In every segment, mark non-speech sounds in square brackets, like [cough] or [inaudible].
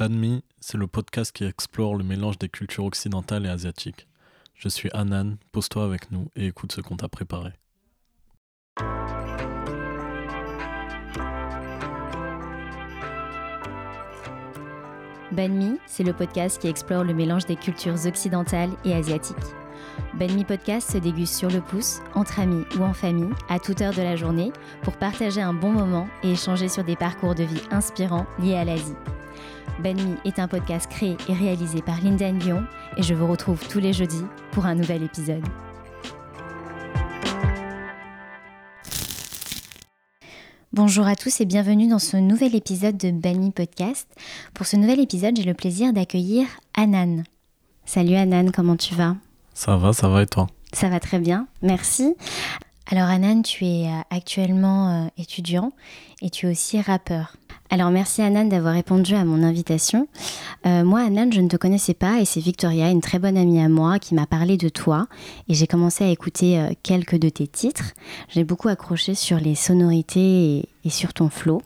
Banmi, c'est le podcast qui explore le mélange des cultures occidentales et asiatiques. Je suis Anan, pose-toi avec nous et écoute ce qu'on t'a préparé. Banmi, c'est le podcast qui explore le mélange des cultures occidentales et asiatiques. Banmi Podcast se déguste sur le pouce, entre amis ou en famille, à toute heure de la journée, pour partager un bon moment et échanger sur des parcours de vie inspirants liés à l'Asie. Banmi est un podcast créé et réalisé par Linda Lyon et je vous retrouve tous les jeudis pour un nouvel épisode. Bonjour à tous et bienvenue dans ce nouvel épisode de Banmi Podcast. Pour ce nouvel épisode, j'ai le plaisir d'accueillir Anan. Salut Anan, comment tu vas? Ça va, ça va et toi? Ça va très bien, merci. Alors Anan, tu es euh, actuellement euh, étudiant et tu es aussi rappeur. Alors merci Anan d'avoir répondu à mon invitation. Euh, moi Anan, je ne te connaissais pas et c'est Victoria, une très bonne amie à moi, qui m'a parlé de toi et j'ai commencé à écouter quelques de tes titres. J'ai beaucoup accroché sur les sonorités et sur ton flow.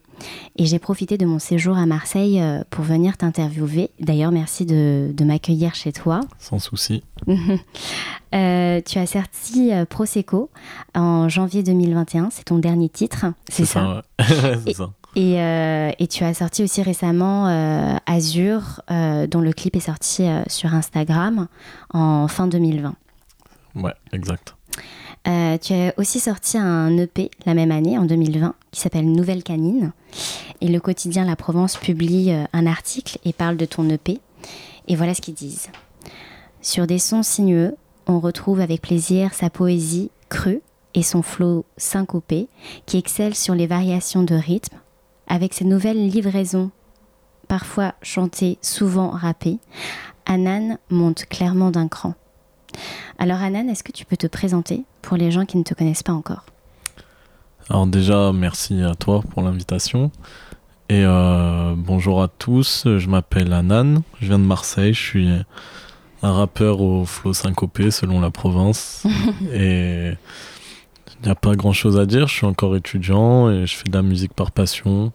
Et j'ai profité de mon séjour à Marseille euh, pour venir t'interviewer. D'ailleurs, merci de, de m'accueillir chez toi. Sans souci. [laughs] Euh, tu as sorti euh, Prosecco en janvier 2021, c'est ton dernier titre, c'est ça, ouais. [laughs] ça. Et, euh, et tu as sorti aussi récemment euh, Azur, euh, dont le clip est sorti sur Instagram en fin 2020. Ouais, exact. Euh, tu as aussi sorti un EP la même année, en 2020, qui s'appelle Nouvelle Canine. Et le quotidien La Provence publie euh, un article et parle de ton EP. Et voilà ce qu'ils disent. Sur des sons sinueux, on retrouve avec plaisir sa poésie crue et son flow syncopé, qui excelle sur les variations de rythme. Avec ses nouvelles livraisons, parfois chantées, souvent rappées, Anan monte clairement d'un cran. Alors Anan, est-ce que tu peux te présenter? Pour les gens qui ne te connaissent pas encore Alors déjà, merci à toi pour l'invitation. Et euh, bonjour à tous, je m'appelle Anan, je viens de Marseille, je suis un rappeur au flow syncopé selon la province. [laughs] et il n'y a pas grand chose à dire, je suis encore étudiant et je fais de la musique par passion.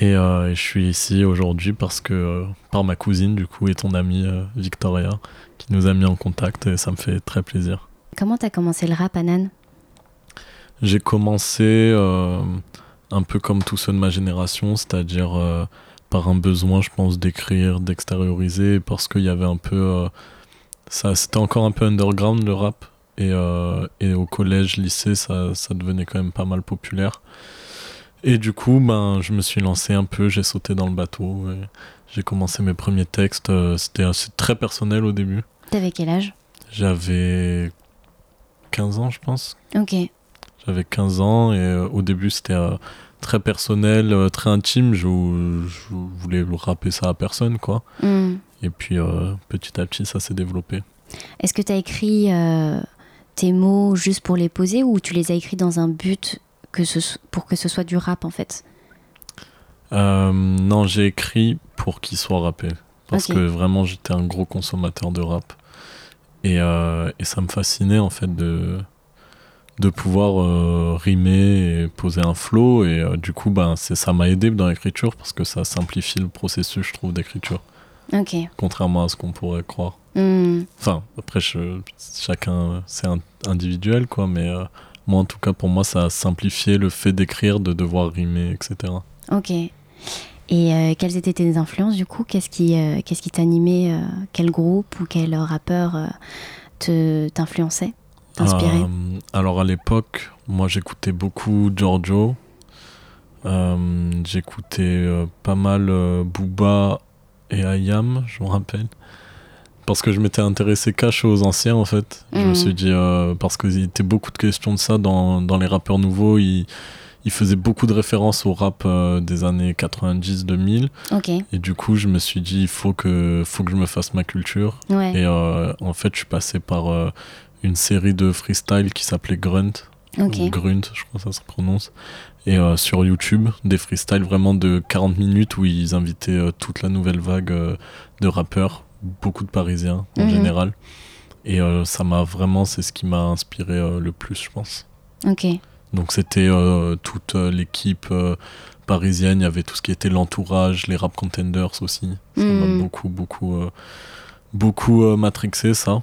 Et, euh, et je suis ici aujourd'hui parce que, euh, par ma cousine du coup, et ton amie Victoria, qui nous a mis en contact et ça me fait très plaisir. Comment t'as commencé le rap, Anan? J'ai commencé euh, un peu comme tous ceux de ma génération, c'est-à-dire euh, par un besoin, je pense, d'écrire, d'extérioriser, parce qu'il y avait un peu... euh, ça, c'était encore un peu underground le rap. Et, et au collège, lycée, ça, ça devenait quand même pas mal populaire. Et du coup, ben, je me suis lancé un peu, j'ai sauté dans le bateau. J'ai commencé mes premiers textes. C'était assez- très personnel au début. T'avais quel âge? J'avais 15 ans, je pense. Ok. J'avais 15 ans et euh, au début c'était euh, très personnel, euh, très intime. Je, je voulais rapper ça à personne, quoi. Hmm. Et puis petit à petit ça s'est développé. Est-ce que t'as écrit euh, tes mots juste pour les poser ou tu les as écrits dans un but que ce, pour que ce soit du rap en fait? Non, j'ai écrit pour qu'il soit rappé. Parce que vraiment j'étais un gros consommateur de rap. Et, euh, et ça me fascinait en fait de, de pouvoir euh, rimer et poser un flow. Et euh, du coup, ben, ça m'a aidé dans l'écriture parce que ça simplifie le processus, je trouve, d'écriture. Ok. Contrairement à ce qu'on pourrait croire. Hmm. Enfin, après, je- chacun, c'est individuel, quoi, mais moi, en tout cas, pour moi, ça a simplifié le fait d'écrire, de devoir rimer, etc. Ok. Et euh, quelles étaient tes influences du coup? Qu'est-ce qui euh, qu'est-ce qui t'animait euh, Quel groupe ou quel rappeur te t'influençait T'inspirait? Alors, à l'époque, moi, j'écoutais beaucoup Giorgio. J'écoutais pas mal Booba et Ayam, je me rappelle. Parce que je m'étais intéressé cash aux anciens, en fait. Je me Mhm. suis dit, parce qu'il y était beaucoup de questions de ça dans, dans les rappeurs nouveaux. Ils, ils faisaient beaucoup de références au rap euh, des années 90-2000. Ok. Et du coup, je me suis dit, il faut que, faut que je me fasse ma culture. Ouais. Et euh, en fait, je suis passé par euh, une série de freestyle qui s'appelait Grunt. Grunt, je crois que ça se prononce. Et sur YouTube, des freestyles vraiment de 40 minutes où ils invitaient toute la nouvelle vague de rappeurs, beaucoup de Parisiens en Mhm. général. Et ça m'a vraiment, c'est ce qui m'a inspiré le plus, je pense. Ok. Donc c'était euh, toute euh, l'équipe, euh, parisienne. Il y avait tout ce qui était l'entourage, les rap contenders aussi. Ça m'a Mm. beaucoup, beaucoup, euh, beaucoup matrixé ça.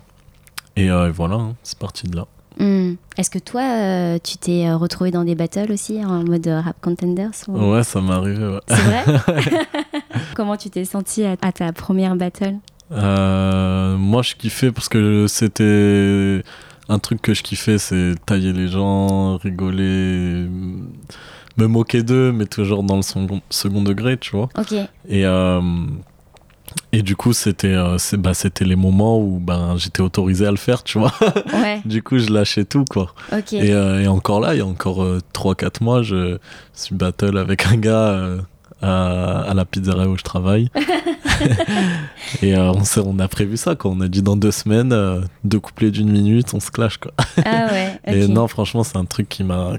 Et voilà, hein, c'est parti de là. Hmm. Est-ce que toi, tu t'es retrouvé dans des battles aussi en mode rap contenders ou- Ouais, ça m'est arrivé. ouais. C'est vrai [laughs] [laughs] Comment tu t'es senti à, à ta première battle? Moi, je kiffais parce que c'était un truc que je kiffais, c'est tailler les gens, rigoler, me moquer d'eux, mais toujours dans le second, second degré, tu vois. Et, euh, et du coup, c'était euh, bah, les moments où ben, j'étais autorisé à le faire, tu vois. [laughs] Ouais. du coup, je lâchais tout, quoi. Et, euh, et encore là, il y a encore 3-4 mois, je suis battle avec un gars euh, à, à la pizzeria où je travaille. [laughs] [laughs] et euh, on, a prévu ça, quoi. On a dit dans deux semaines, euh, deux couplets d'une minute, on se clash, quoi. Ah ouais. [laughs] Et non, franchement, c'est un truc qui m'a.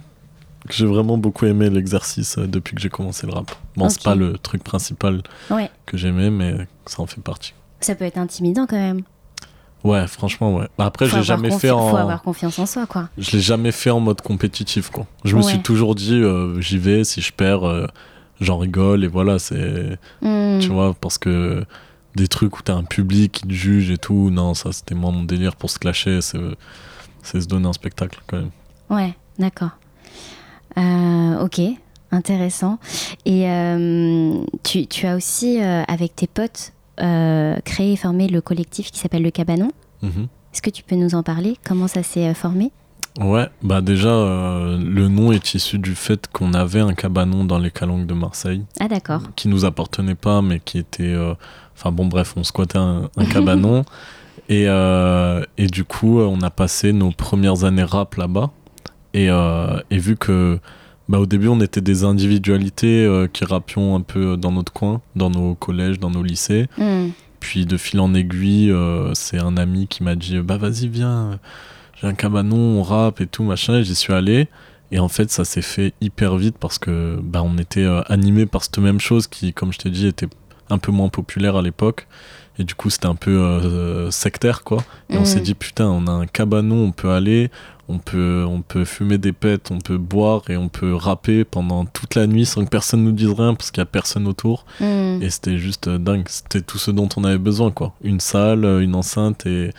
J'ai vraiment beaucoup aimé l'exercice euh, depuis que j'ai commencé le rap. Bon, c'est Ok. pas le truc principal Ouais. que j'aimais, mais ça en fait partie. Ça peut être intimidant quand même. Ouais, franchement, ouais. Bah, Après, Faut je l'ai avoir jamais fait en. Faut avoir confiance en soi, quoi. Je l'ai jamais fait en mode compétitif, quoi. Je me suis toujours dit, euh, j'y vais, si je perds, euh, j'en rigole, et voilà, c'est. Hmm. Tu vois, parce que des trucs où t'as un public qui te juge et tout, non, ça c'était moi mon délire pour se clasher, c'est se donner un spectacle quand même. Ouais, d'accord. Euh, ok, intéressant. Et euh, tu, tu as aussi, euh, avec tes potes, créé et formé le collectif qui s'appelle Le Cabanon. Mhm. Est-ce que tu peux nous en parler? Comment ça s'est formé? Ouais, bah déjà, euh, le nom est issu du fait qu'on avait un cabanon dans les calanques de Marseille, Ah d'accord. qui nous appartenait pas, mais qui était. euh, Enfin bon, bref, on squattait un, un cabanon. [laughs] Et, euh, et du coup, on a passé nos premières années rap là-bas. Et, et vu que. Bah, au début, on était des individualités qui rappions un peu dans notre coin, dans nos collèges, dans nos lycées. Hmm. Puis de fil en aiguille, c'est un ami qui m'a dit Bah vas-y, viens, j'ai un cabanon, on rappe et tout, machin. Et j'y suis allé. Et en fait, ça s'est fait hyper vite parce que bah, on était euh, animé par cette même chose qui, comme je t'ai dit, était un peu moins populaire à l'époque. Et du coup, c'était un peu euh, sectaire, quoi. Et on Mhm. s'est dit Putain, on a un cabanon, on peut aller, on peut, on peut fumer des pètes, on peut boire et on peut rapper pendant toute la nuit sans que personne nous dise rien parce qu'il y a personne autour. Hmm. Et c'était juste euh, dingue. C'était tout ce dont on avait besoin, quoi. Une salle, une enceinte et,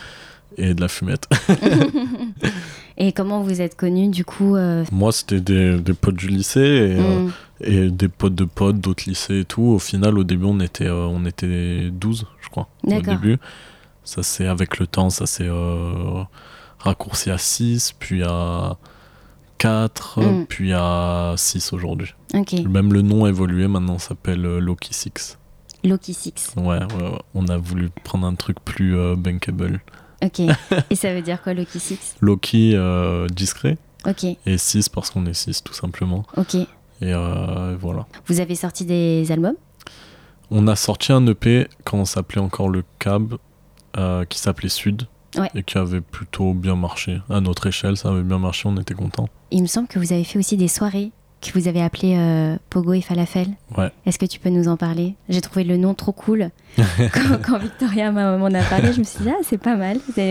et de la fumette. [laughs] Et comment vous êtes connus du coup euh, Moi, c'était des, des potes du lycée et, euh, et des potes de potes d'autres lycées et tout. Au final, au début, on était, euh, on était 12, je crois. Au début. Ça, c'est avec le temps, ça s'est raccourci à 6, puis à 4, Mm. puis à 6 aujourd'hui. Ok. Même le nom a évolué, maintenant, ça s'appelle Loki 6. Loki Six. Ouais, ouais, ouais. on a voulu prendre un truc plus bankable. Ok. [laughs] Et ça veut dire quoi Loki Six? Loki euh, discret Ok. et 6 parce qu'on est 6 tout simplement. Ok. Et euh, voilà. Vous avez sorti des albums? On a sorti un EP quand on s'appelait encore le Cab euh, qui s'appelait Sud Ouais. et qui avait plutôt bien marché. À notre échelle, ça avait bien marché, on était contents. Il me semble que vous avez fait aussi des soirées que vous avez appelées euh, Pogo et Falafel. Ouais. Est-ce que tu peux nous en parler? J'ai trouvé le nom trop cool. [laughs] quand, quand Victoria m'en a parlé, je me suis dit, ah, c'est pas mal. Il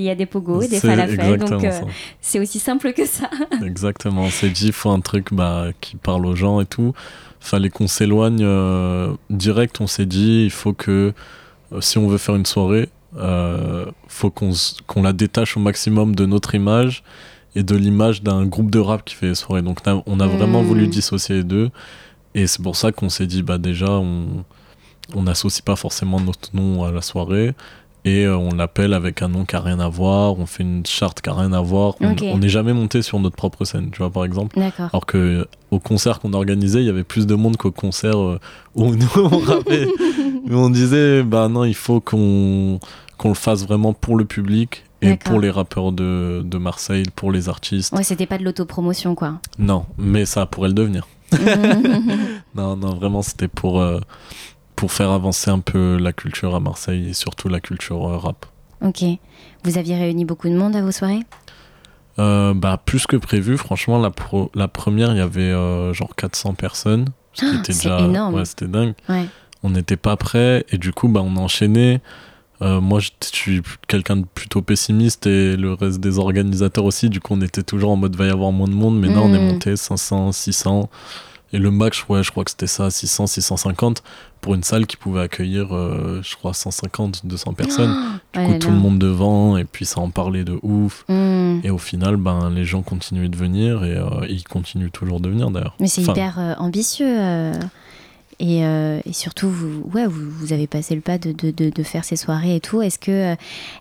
y a des Pogo et des Falafel. Donc, euh, c'est aussi simple que ça. [laughs] Exactement, on s'est dit, il faut un truc bah, qui parle aux gens et tout. Fallait qu'on s'éloigne euh, direct, on s'est dit, il faut que si on veut faire une soirée, faut qu'on la détache au maximum de notre image et de l'image d'un groupe de rap qui fait les soirées. Donc on a- vraiment Mm. voulu dissocier les deux. Et c'est pour ça qu'on s'est dit, bah déjà, on on n'associe pas forcément notre nom à la soirée. Et euh, on l'appelle avec un nom qui a rien à voir, on fait une charte qui a rien à voir. On- n'est jamais monté sur notre propre scène, tu vois, par exemple. Alors que euh, au concert qu'on organisait, il y avait plus de monde qu'au concert euh, où nous [laughs] on rappait. [laughs] Mais on disait, bah non, il faut qu'on qu'on le fasse vraiment pour le public et pour les rappeurs de, de Marseille, pour les artistes. Ouais, c'était pas de l'autopromotion, quoi. Non, mais ça pourrait le devenir. [laughs] Non, non, vraiment, c'était pour, euh, pour faire avancer un peu la culture à Marseille et surtout la culture euh, rap. ok. Vous aviez réuni beaucoup de monde à vos soirées? Euh, bah, plus que prévu, franchement, la, pro- la première, il y avait genre 400 personnes. Qui Ah, déjà. énorme. Ouais, c'était dingue. Ouais. On n'était pas prêts et du coup, bah, on a enchaîné. Euh, moi, je suis quelqu'un de plutôt pessimiste et le reste des organisateurs aussi. Du coup, on était toujours en mode va y avoir moins de monde. Mais non, on est Mm. monté 500, 600. Et le max, ouais, je crois que c'était ça, 600, 650 pour une salle qui pouvait accueillir, euh, je crois, 150, 200 personnes. du coup, tout le monde devant, et puis ça en parlait de ouf. Hmm. Et au final, ben, les gens continuaient de venir, et euh, ils continuent toujours de venir d'ailleurs. Mais c'est Enfin, hyper euh, ambitieux. Euh, et, surtout, vous, ouais, vous, avez passé le pas de, de, de, faire ces soirées et tout. Est-ce que euh,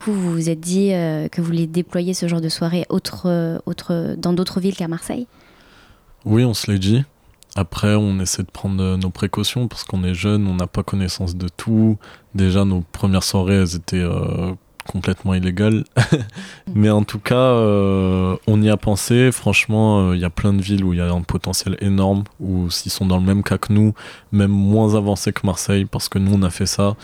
vous vous êtes dit euh, que vous voulez déployer ce genre de soirée autre, autre, dans d'autres villes qu'à Marseille? Oui, on se l'est dit. Après, on essaie de prendre nos précautions parce qu'on est jeune, on n'a pas connaissance de tout. Déjà, nos premières soirées, elles étaient complètement illégales. [laughs] Mais en tout cas, euh, on y a pensé. Franchement, euh, il y a plein de villes où il y a un potentiel énorme, ou s'ils sont dans le même cas que nous, même moins avancés que Marseille, parce que nous, on a fait ça.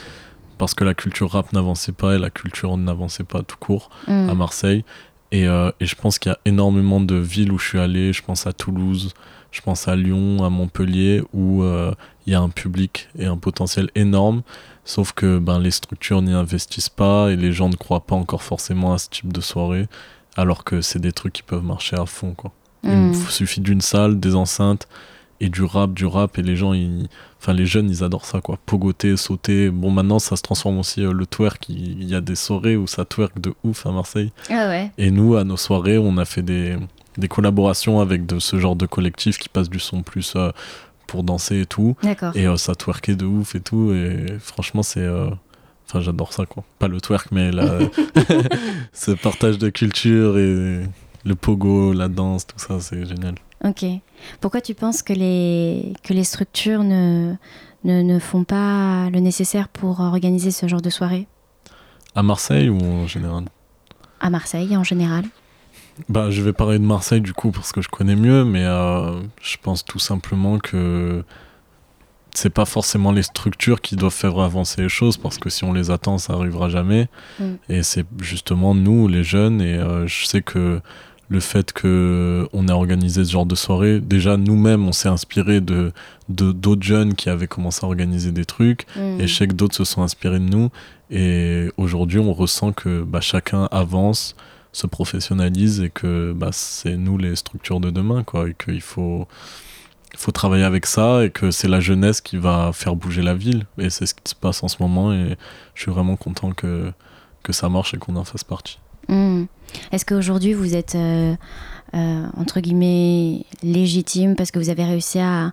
Parce que la culture rap n'avançait pas et la culture n'avançait pas tout court Hmm. à Marseille. Et, euh, et je pense qu'il y a énormément de villes où je suis allé. Je pense à Toulouse, je pense à Lyon, à Montpellier, où euh, il y a un public et un potentiel énorme. Sauf que ben, les structures n'y investissent pas et les gens ne croient pas encore forcément à ce type de soirée. Alors que c'est des trucs qui peuvent marcher à fond. Quoi. Il Hmm. suffit d'une salle, des enceintes et du rap, du rap. Et les gens, ils... enfin les jeunes, ils adorent ça. quoi. Pogoter, sauter. Bon, maintenant, ça se transforme aussi euh, le twerk. Il il y a des soirées où ça twerk de ouf à Marseille. Ah ouais. Et nous, à nos soirées, on a fait des, des collaborations avec de ce genre de collectif qui passe du son plus euh, pour danser et tout. Et euh, ça twerkait de ouf et tout. Et franchement, c'est. euh, Enfin, j'adore ça, quoi. Pas le twerk, mais la... [laughs] [laughs] ce partage de culture et le pogo, la danse, tout ça, c'est génial. Ok. Pourquoi tu penses que les, que les structures ne, ne, ne font pas le nécessaire pour organiser ce genre de soirée? À Marseille ou en général? À Marseille en général Bah, je vais parler de Marseille du coup parce que je connais mieux, mais euh, je pense tout simplement que c'est pas forcément les structures qui doivent faire avancer les choses parce que si on les attend, ça arrivera jamais. Mm. Et c'est justement nous, les jeunes, et euh, je sais que le fait que on a organisé ce genre de soirée, déjà nous-mêmes, on s'est inspiré de d'autres jeunes qui avaient commencé à organiser des trucs. Hmm. Et je sais que d'autres se sont inspirés de nous. Et aujourd'hui, on ressent que bah, chacun avance, se professionnalise et que bah, c'est nous les structures de demain. Quoi, et qu'il faut, faut travailler avec ça et que c'est la jeunesse qui va faire bouger la ville. Et c'est ce qui se passe en ce moment. Et je suis vraiment content que, que ça marche et qu'on en fasse partie. Hmm. Est-ce qu'aujourd'hui vous êtes euh, euh, entre guillemets légitime parce que vous avez réussi à,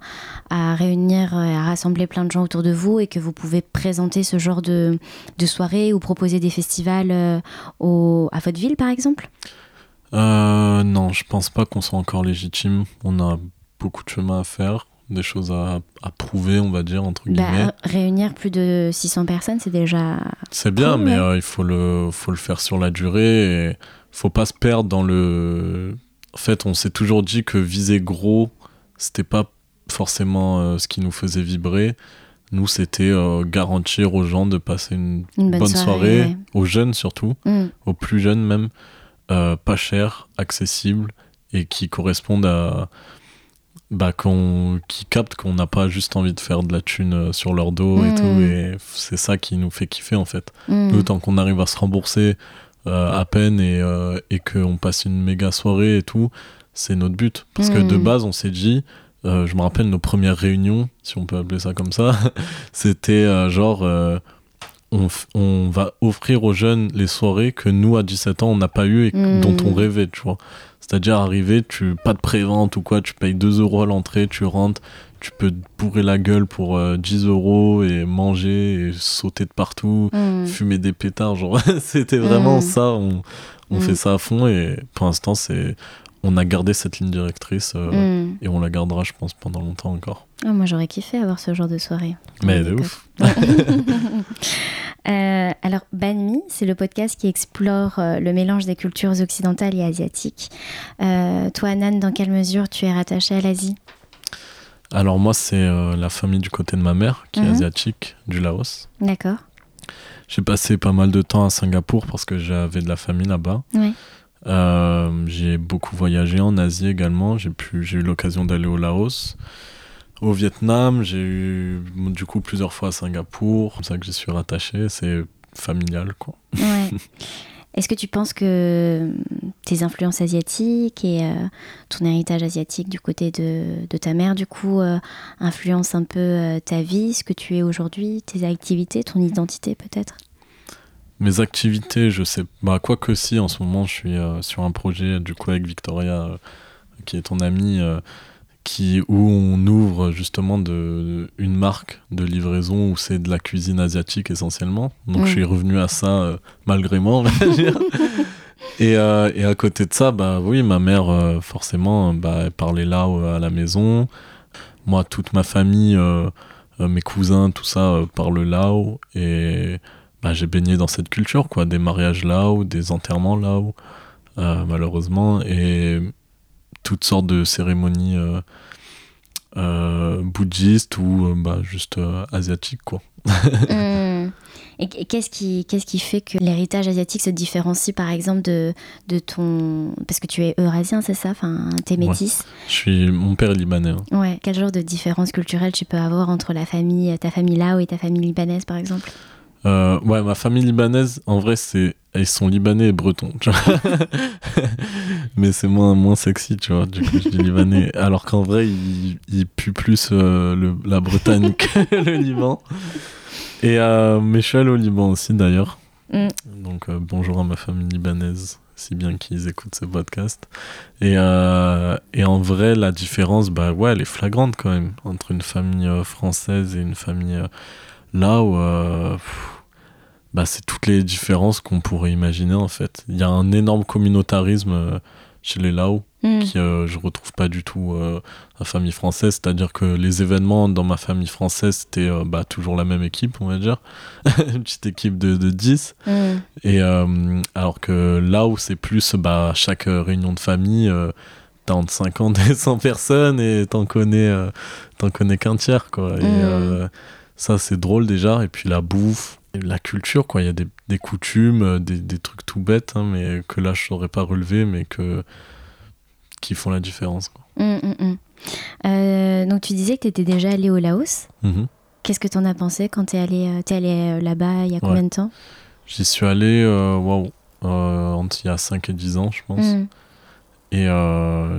à réunir et à rassembler plein de gens autour de vous et que vous pouvez présenter ce genre de, de soirée ou proposer des festivals euh, au, à votre ville par exemple? Euh, non, je pense pas qu'on soit encore légitime. On a beaucoup de chemin à faire, des choses à, à prouver, on va dire, entre guillemets. Bah, Réunir plus de 600 personnes c'est déjà... C'est bien, Cool, mais ouais. euh, il faut le, faut le faire sur la durée et faut pas se perdre dans le. En fait, on s'est toujours dit que viser gros, c'était pas forcément euh, ce qui nous faisait vibrer. Nous, c'était euh, garantir aux gens de passer une, Une bonne soirée, soirée, aux jeunes surtout, Hmm. aux plus jeunes même, euh, pas cher, accessible et qui correspondent à. Bah, qu'on, qui captent qu'on n'a pas juste envie de faire de la thune sur leur dos et Mm. tout. Et c'est ça qui nous fait kiffer en fait. Hmm. Nous, tant qu'on arrive à se rembourser à peine et, euh, et qu'on passe une méga soirée et tout, c'est notre but. Parce que de Mm. base, on s'est dit, euh, je me rappelle nos premières réunions, si on peut appeler ça comme ça, [laughs] c'était euh, genre, euh, on, on va offrir aux jeunes les soirées que nous, à 17 ans, on n'a pas eu et Mm. dont on rêvait, tu vois. C'est-à-dire arriver, tu pas de prévente ou quoi, tu payes 2 euros à l'entrée, tu rentres, tu peux te bourrer la gueule pour euh, 10 euros et manger et sauter de partout Hmm. fumer des pétards genre [laughs] c'était vraiment Mm. ça on, on fait ça à fond et pour l'instant c'est on a gardé cette ligne directrice euh, Hmm. et on la gardera je pense pendant longtemps encore Ah, moi j'aurais kiffé avoir ce genre de soirée. mais de ouf [laughs] Euh, alors, Banmi, c'est le podcast qui explore euh, le mélange des cultures occidentales et asiatiques. Euh, toi, Nan, dans quelle mesure tu es rattachée à l'Asie? Alors moi c'est euh, la famille du côté de ma mère qui est Mhm. asiatique du Laos D'accord. j'ai passé pas mal de temps à Singapour parce que j'avais de la famille là-bas Ouais. Euh, j'ai beaucoup voyagé en Asie également. J'ai pu, j'ai eu l'occasion d'aller au Laos, au Vietnam. J'ai eu du coup plusieurs fois à Singapour. C'est ça que j'y suis rattaché. C'est familial quoi. Ouais. [laughs] Est-ce que tu penses que tes influences asiatiques et ton héritage asiatique du côté de, ta mère, du coup, influencent un peu ta vie, ce que tu es aujourd'hui, tes activités, ton identité peut-être? Mes activités, je sais, bah quoi que si, en ce moment, je suis sur un projet du coup avec Victoria, qui est ton amie, qui, où on ouvre justement de, une marque de livraison où c'est de la cuisine asiatique essentiellement. Donc je suis revenu à ça euh, malgré moi, on va [laughs] dire. et, euh, et, à côté de ça, bah oui, ma mère, euh, forcément, bah, elle parlait là à la maison. Moi, toute ma famille, mes cousins, tout ça, parle lao. Et bah, j'ai baigné dans cette culture, quoi. Des mariages lao, des enterrements lao, malheureusement. Et toutes sortes de cérémonies euh, euh, bouddhistes ou euh, bah, juste asiatiques, quoi. [laughs] Et qu'est-ce qui, qu'est-ce qui fait que l'héritage asiatique se différencie, par exemple, de, de ton... Parce que tu es eurasien, c'est ça? Enfin, t'es métis Je suis... Mon père est libanais. Hein. Ouais. Quel genre de différence culturelle tu peux avoir entre la famille, ta famille là et ta famille libanaise, par exemple? Euh, ouais, ma famille libanaise, en vrai, c'est ils sont libanais et bretons, tu vois. [laughs] Mais c'est moins, moins sexy, tu vois. Du coup, je dis libanais. Alors qu'en vrai, ils il puent plus euh, le, la Bretagne [laughs] que le Liban. Et euh, mais je suis allé au Liban aussi, d'ailleurs. Mm. Donc, euh, bonjour à ma famille libanaise, si bien qu'ils écoutent ce podcast. Et, et en vrai, la différence, bah ouais, elle est flagrante quand même, entre une famille française et une famille là où bah, c'est toutes les différences qu'on pourrait imaginer en fait. Il y a un énorme communautarisme euh, chez les Lao mm. qui euh, je retrouve pas du tout euh, la famille française, c'est-à-dire que les événements dans ma famille française c'était bah, toujours la même équipe, on va dire, [laughs] une petite équipe de, de 10. Mm. Et alors que là où c'est plus bah, chaque réunion de famille t'as entre 50 et 100 personnes et t'en connais, t'en connais qu'un tiers quoi. Et mm. ça c'est drôle déjà. Et puis la bouffe, la culture, quoi. Il y a des, des coutumes, euh, des, des, trucs tout bêtes, hein, mais que là, je saurais pas relever, mais que, qui font la différence. Quoi. Hum, hum, hum. Euh, donc, tu disais que tu étais déjà allé au Laos. Mm-hmm. Qu'est-ce que tu en as pensé quand tu es allé, euh, es allé là-bas il y a combien de temps? J'y suis allé, waouh, entre il y a 5 et 10 ans, je pense. Et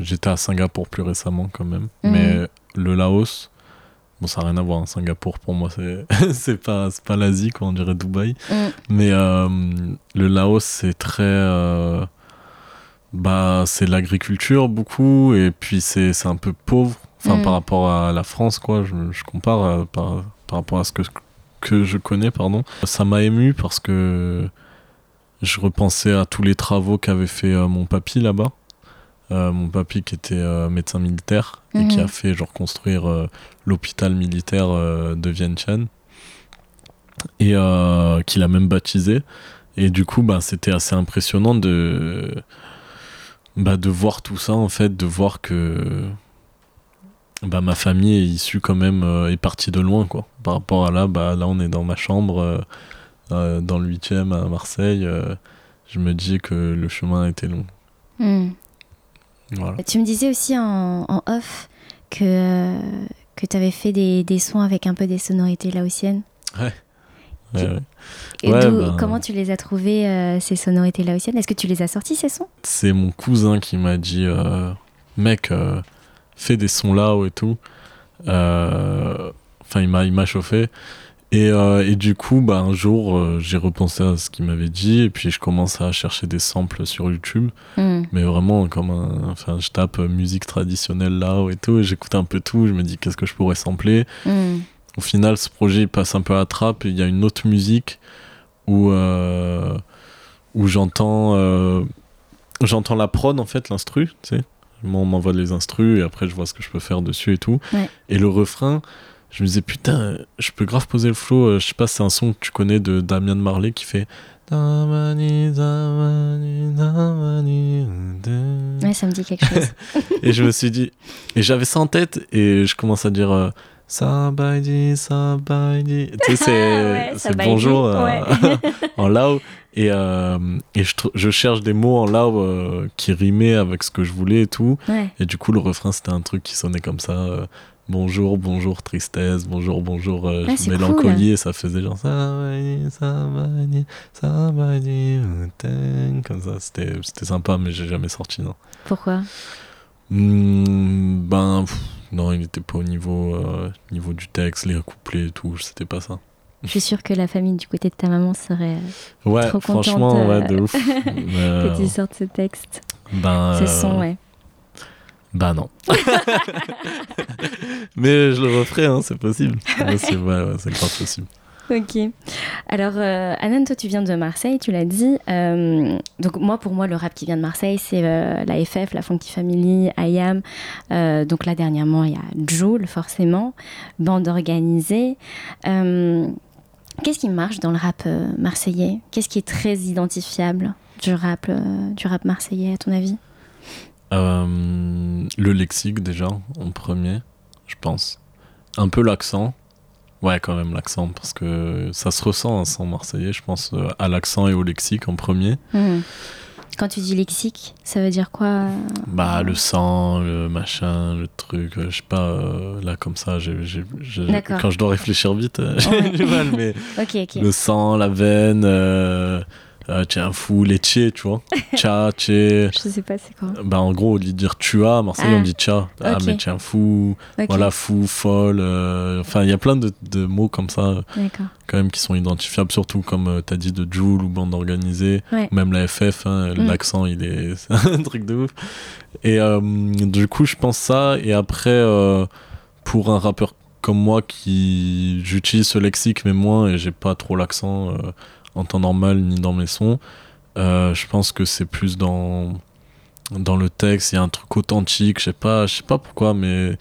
j'étais à Singapour plus récemment, quand même. Mais le Laos, Bon, ça n'a rien à voir. Hein. Singapour, pour moi, c'est [laughs] pas, pas l'Asie, quoi, on dirait Dubaï. Mm. Mais euh, le Laos, c'est très. Euh, bah, c'est l'agriculture, beaucoup. Et puis, c'est un peu pauvre. Enfin, mm. par rapport à la France, quoi. Je, je compare euh, par, par, rapport à ce que, que je connais, pardon. Ça m'a ému parce que je repensais à tous les travaux qu'avait fait mon papy là-bas. Euh, mon papy qui était euh, médecin militaire et qui a mhm. fait genre construire euh, l'hôpital militaire de Vientiane. Et qu'il a même baptisé. Et du coup bah c'était assez impressionnant de bah, de voir tout ça en fait de voir que bah ma famille est issue quand même est partie de loin quoi. Par rapport à là bah là on est dans ma chambre dans le 8e à Marseille je me dis que le chemin était long. Hmm. Tu me disais aussi en, off que, que tu avais fait des, des, sons avec un peu des sonorités laotiennes. Ouais. Et ben, comment tu les as trouvés, euh, ces sonorités laotiennes? Est-ce que tu les as sortis, ces sons? C'est mon cousin qui m'a dit euh, Mec, euh, fais des sons là et tout. Enfin, il m'a chauffé. Et, euh, et, du coup, bah, un jour, euh, j'ai repensé à ce qu'il m'avait dit, et puis je commence à chercher des samples sur YouTube. Hmm. Mais vraiment, comme un. Enfin, je tape euh, musique traditionnelle là et tout, et j'écoute un peu tout, je me dis qu'est-ce que je pourrais sampler? Hmm. Au final, ce projet il passe un peu à trappe, et il y a une autre musique où, où j'entends. j'entends la prod, en fait, l'instru, tu sais. Moi, on m'envoie les instrus, et après, je vois ce que je peux faire dessus et tout. Et le refrain je me disais putain je peux grave poser le flow euh, je sais pas c'est un son que tu connais de Damien Marley qui fait ouais ça me dit quelque chose [laughs] et je me suis dit et j'avais ça en tête et je commence à dire euh, Sabaidi, Sabaidi. Tu sais, c'est [laughs] bonjour euh, [laughs] en lao. Et, euh, et je, je, cherche des mots en lao euh, qui rimaient avec ce que je voulais et tout. Et du coup, le refrain, c'était un truc qui sonnait comme ça. Bonjour, bonjour, tristesse, bonjour, bonjour, euh, Ah, mélancolie, cool. et ça faisait genre ça va aller, ça va aller, ça va aller, tain, comme ça. C'était sympa, mais j'ai jamais sorti, non. Pourquoi? Hmm, ben, pff, non, il était pas au niveau, euh, niveau du texte, les couplets et tout, c'était pas ça. Je suis sûre que la famille du côté de ta maman serait euh, Ouais, Trop contente, franchement, euh, ouais, de ouf. [laughs] Euh, que tu sortes ce texte. ben, Ce euh, son, ouais. Bah non. [laughs] Mais je le referai, hein, c'est possible. [laughs] C'est ouais, possible. Ok. Alors, euh, Anan, toi, tu viens de Marseille, tu l'as dit. Euh, donc, moi, pour moi, le rap qui vient de Marseille, c'est euh, la FF, la Funky Family, IAM. Euh, donc, là, dernièrement, il y a Joule, forcément, bande organisée. Qu'est-ce qui marche dans le rap marseillais? Qu'est-ce qui est très identifiable du rap, du rap marseillais, à ton avis? Euh, le lexique, déjà, en premier, je pense. Un peu l'accent. Ouais, quand même, l'accent, parce que ça se ressent, un sang marseillais, je pense, euh, à l'accent et au lexique en premier. Hmm. Quand tu dis lexique, ça veut dire quoi euh, Bah, le sang, le machin, le truc, je sais pas, euh, là, comme ça, j'ai, j'ai- j'ai- D'accord. quand je dois réfléchir vite, Ouais. [laughs] j'ai du mal, mais [laughs] le sang, la veine, euh, euh, t'es un fou, tchés, tu vois. [laughs] Tcha, tché. Je sais pas, c'est quoi. Bah, en gros, au lieu de dire tu as, à Marseille, Ah. on dit tcha. Ah, mais t'es un fou, voilà, fou, folle. euh, Enfin, il y a plein de, de mots comme ça, euh, quand même, qui sont identifiables, surtout comme euh, t'as dit de Joule ou bande organisée. Ouais. Même la FF, hein, Mm. l'accent, il est [laughs] c'est un truc de ouf. Et euh, du coup, je pense ça. Et après, pour un rappeur comme moi, qui j'utilise ce lexique, mais moins, et j'ai pas trop l'accent euh, en temps normal ni dans mes sons, euh, je pense que c'est plus dans, dans le texte. Il y a un truc authentique, je sais pas, je sais pas pourquoi, mais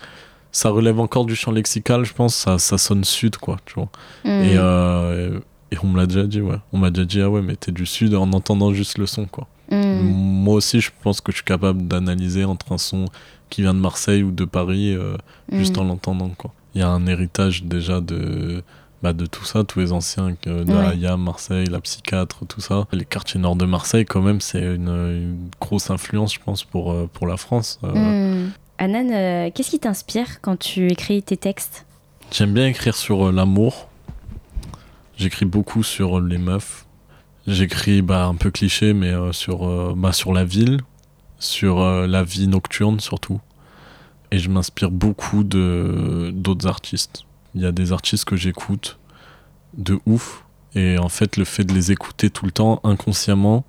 ça relève encore du champ lexical, je pense. Ça, ça sonne sud, quoi, tu vois. Hmm. Et, euh, et on me l'a déjà dit, ouais. On m'a déjà dit, ah ouais, mais t'es du sud en entendant juste le son, quoi. Hmm. Moi aussi, je pense que je suis capable d'analyser entre un son qui vient de Marseille ou de Paris, euh, juste Hmm. en l'entendant, quoi. Il y a un héritage déjà de, bah, de tout ça, tous les anciens, de Ouais. Marseille, la psychiatre, tout ça. Les quartiers nord de Marseille, quand même, c'est une, une grosse influence, je pense, pour, euh, pour la France. Euh, Hmm. Anan, euh, qu'est-ce qui t'inspire quand tu écris tes textes? J'aime bien écrire sur euh, l'amour. J'écris beaucoup sur euh, les meufs. J'écris bah, un peu cliché, mais sur, bah, sur la ville, sur la vie nocturne surtout. Et je m'inspire beaucoup de d'autres artistes. Il y a des artistes que j'écoute de ouf. Et en fait, le fait de les écouter tout le temps, inconsciemment,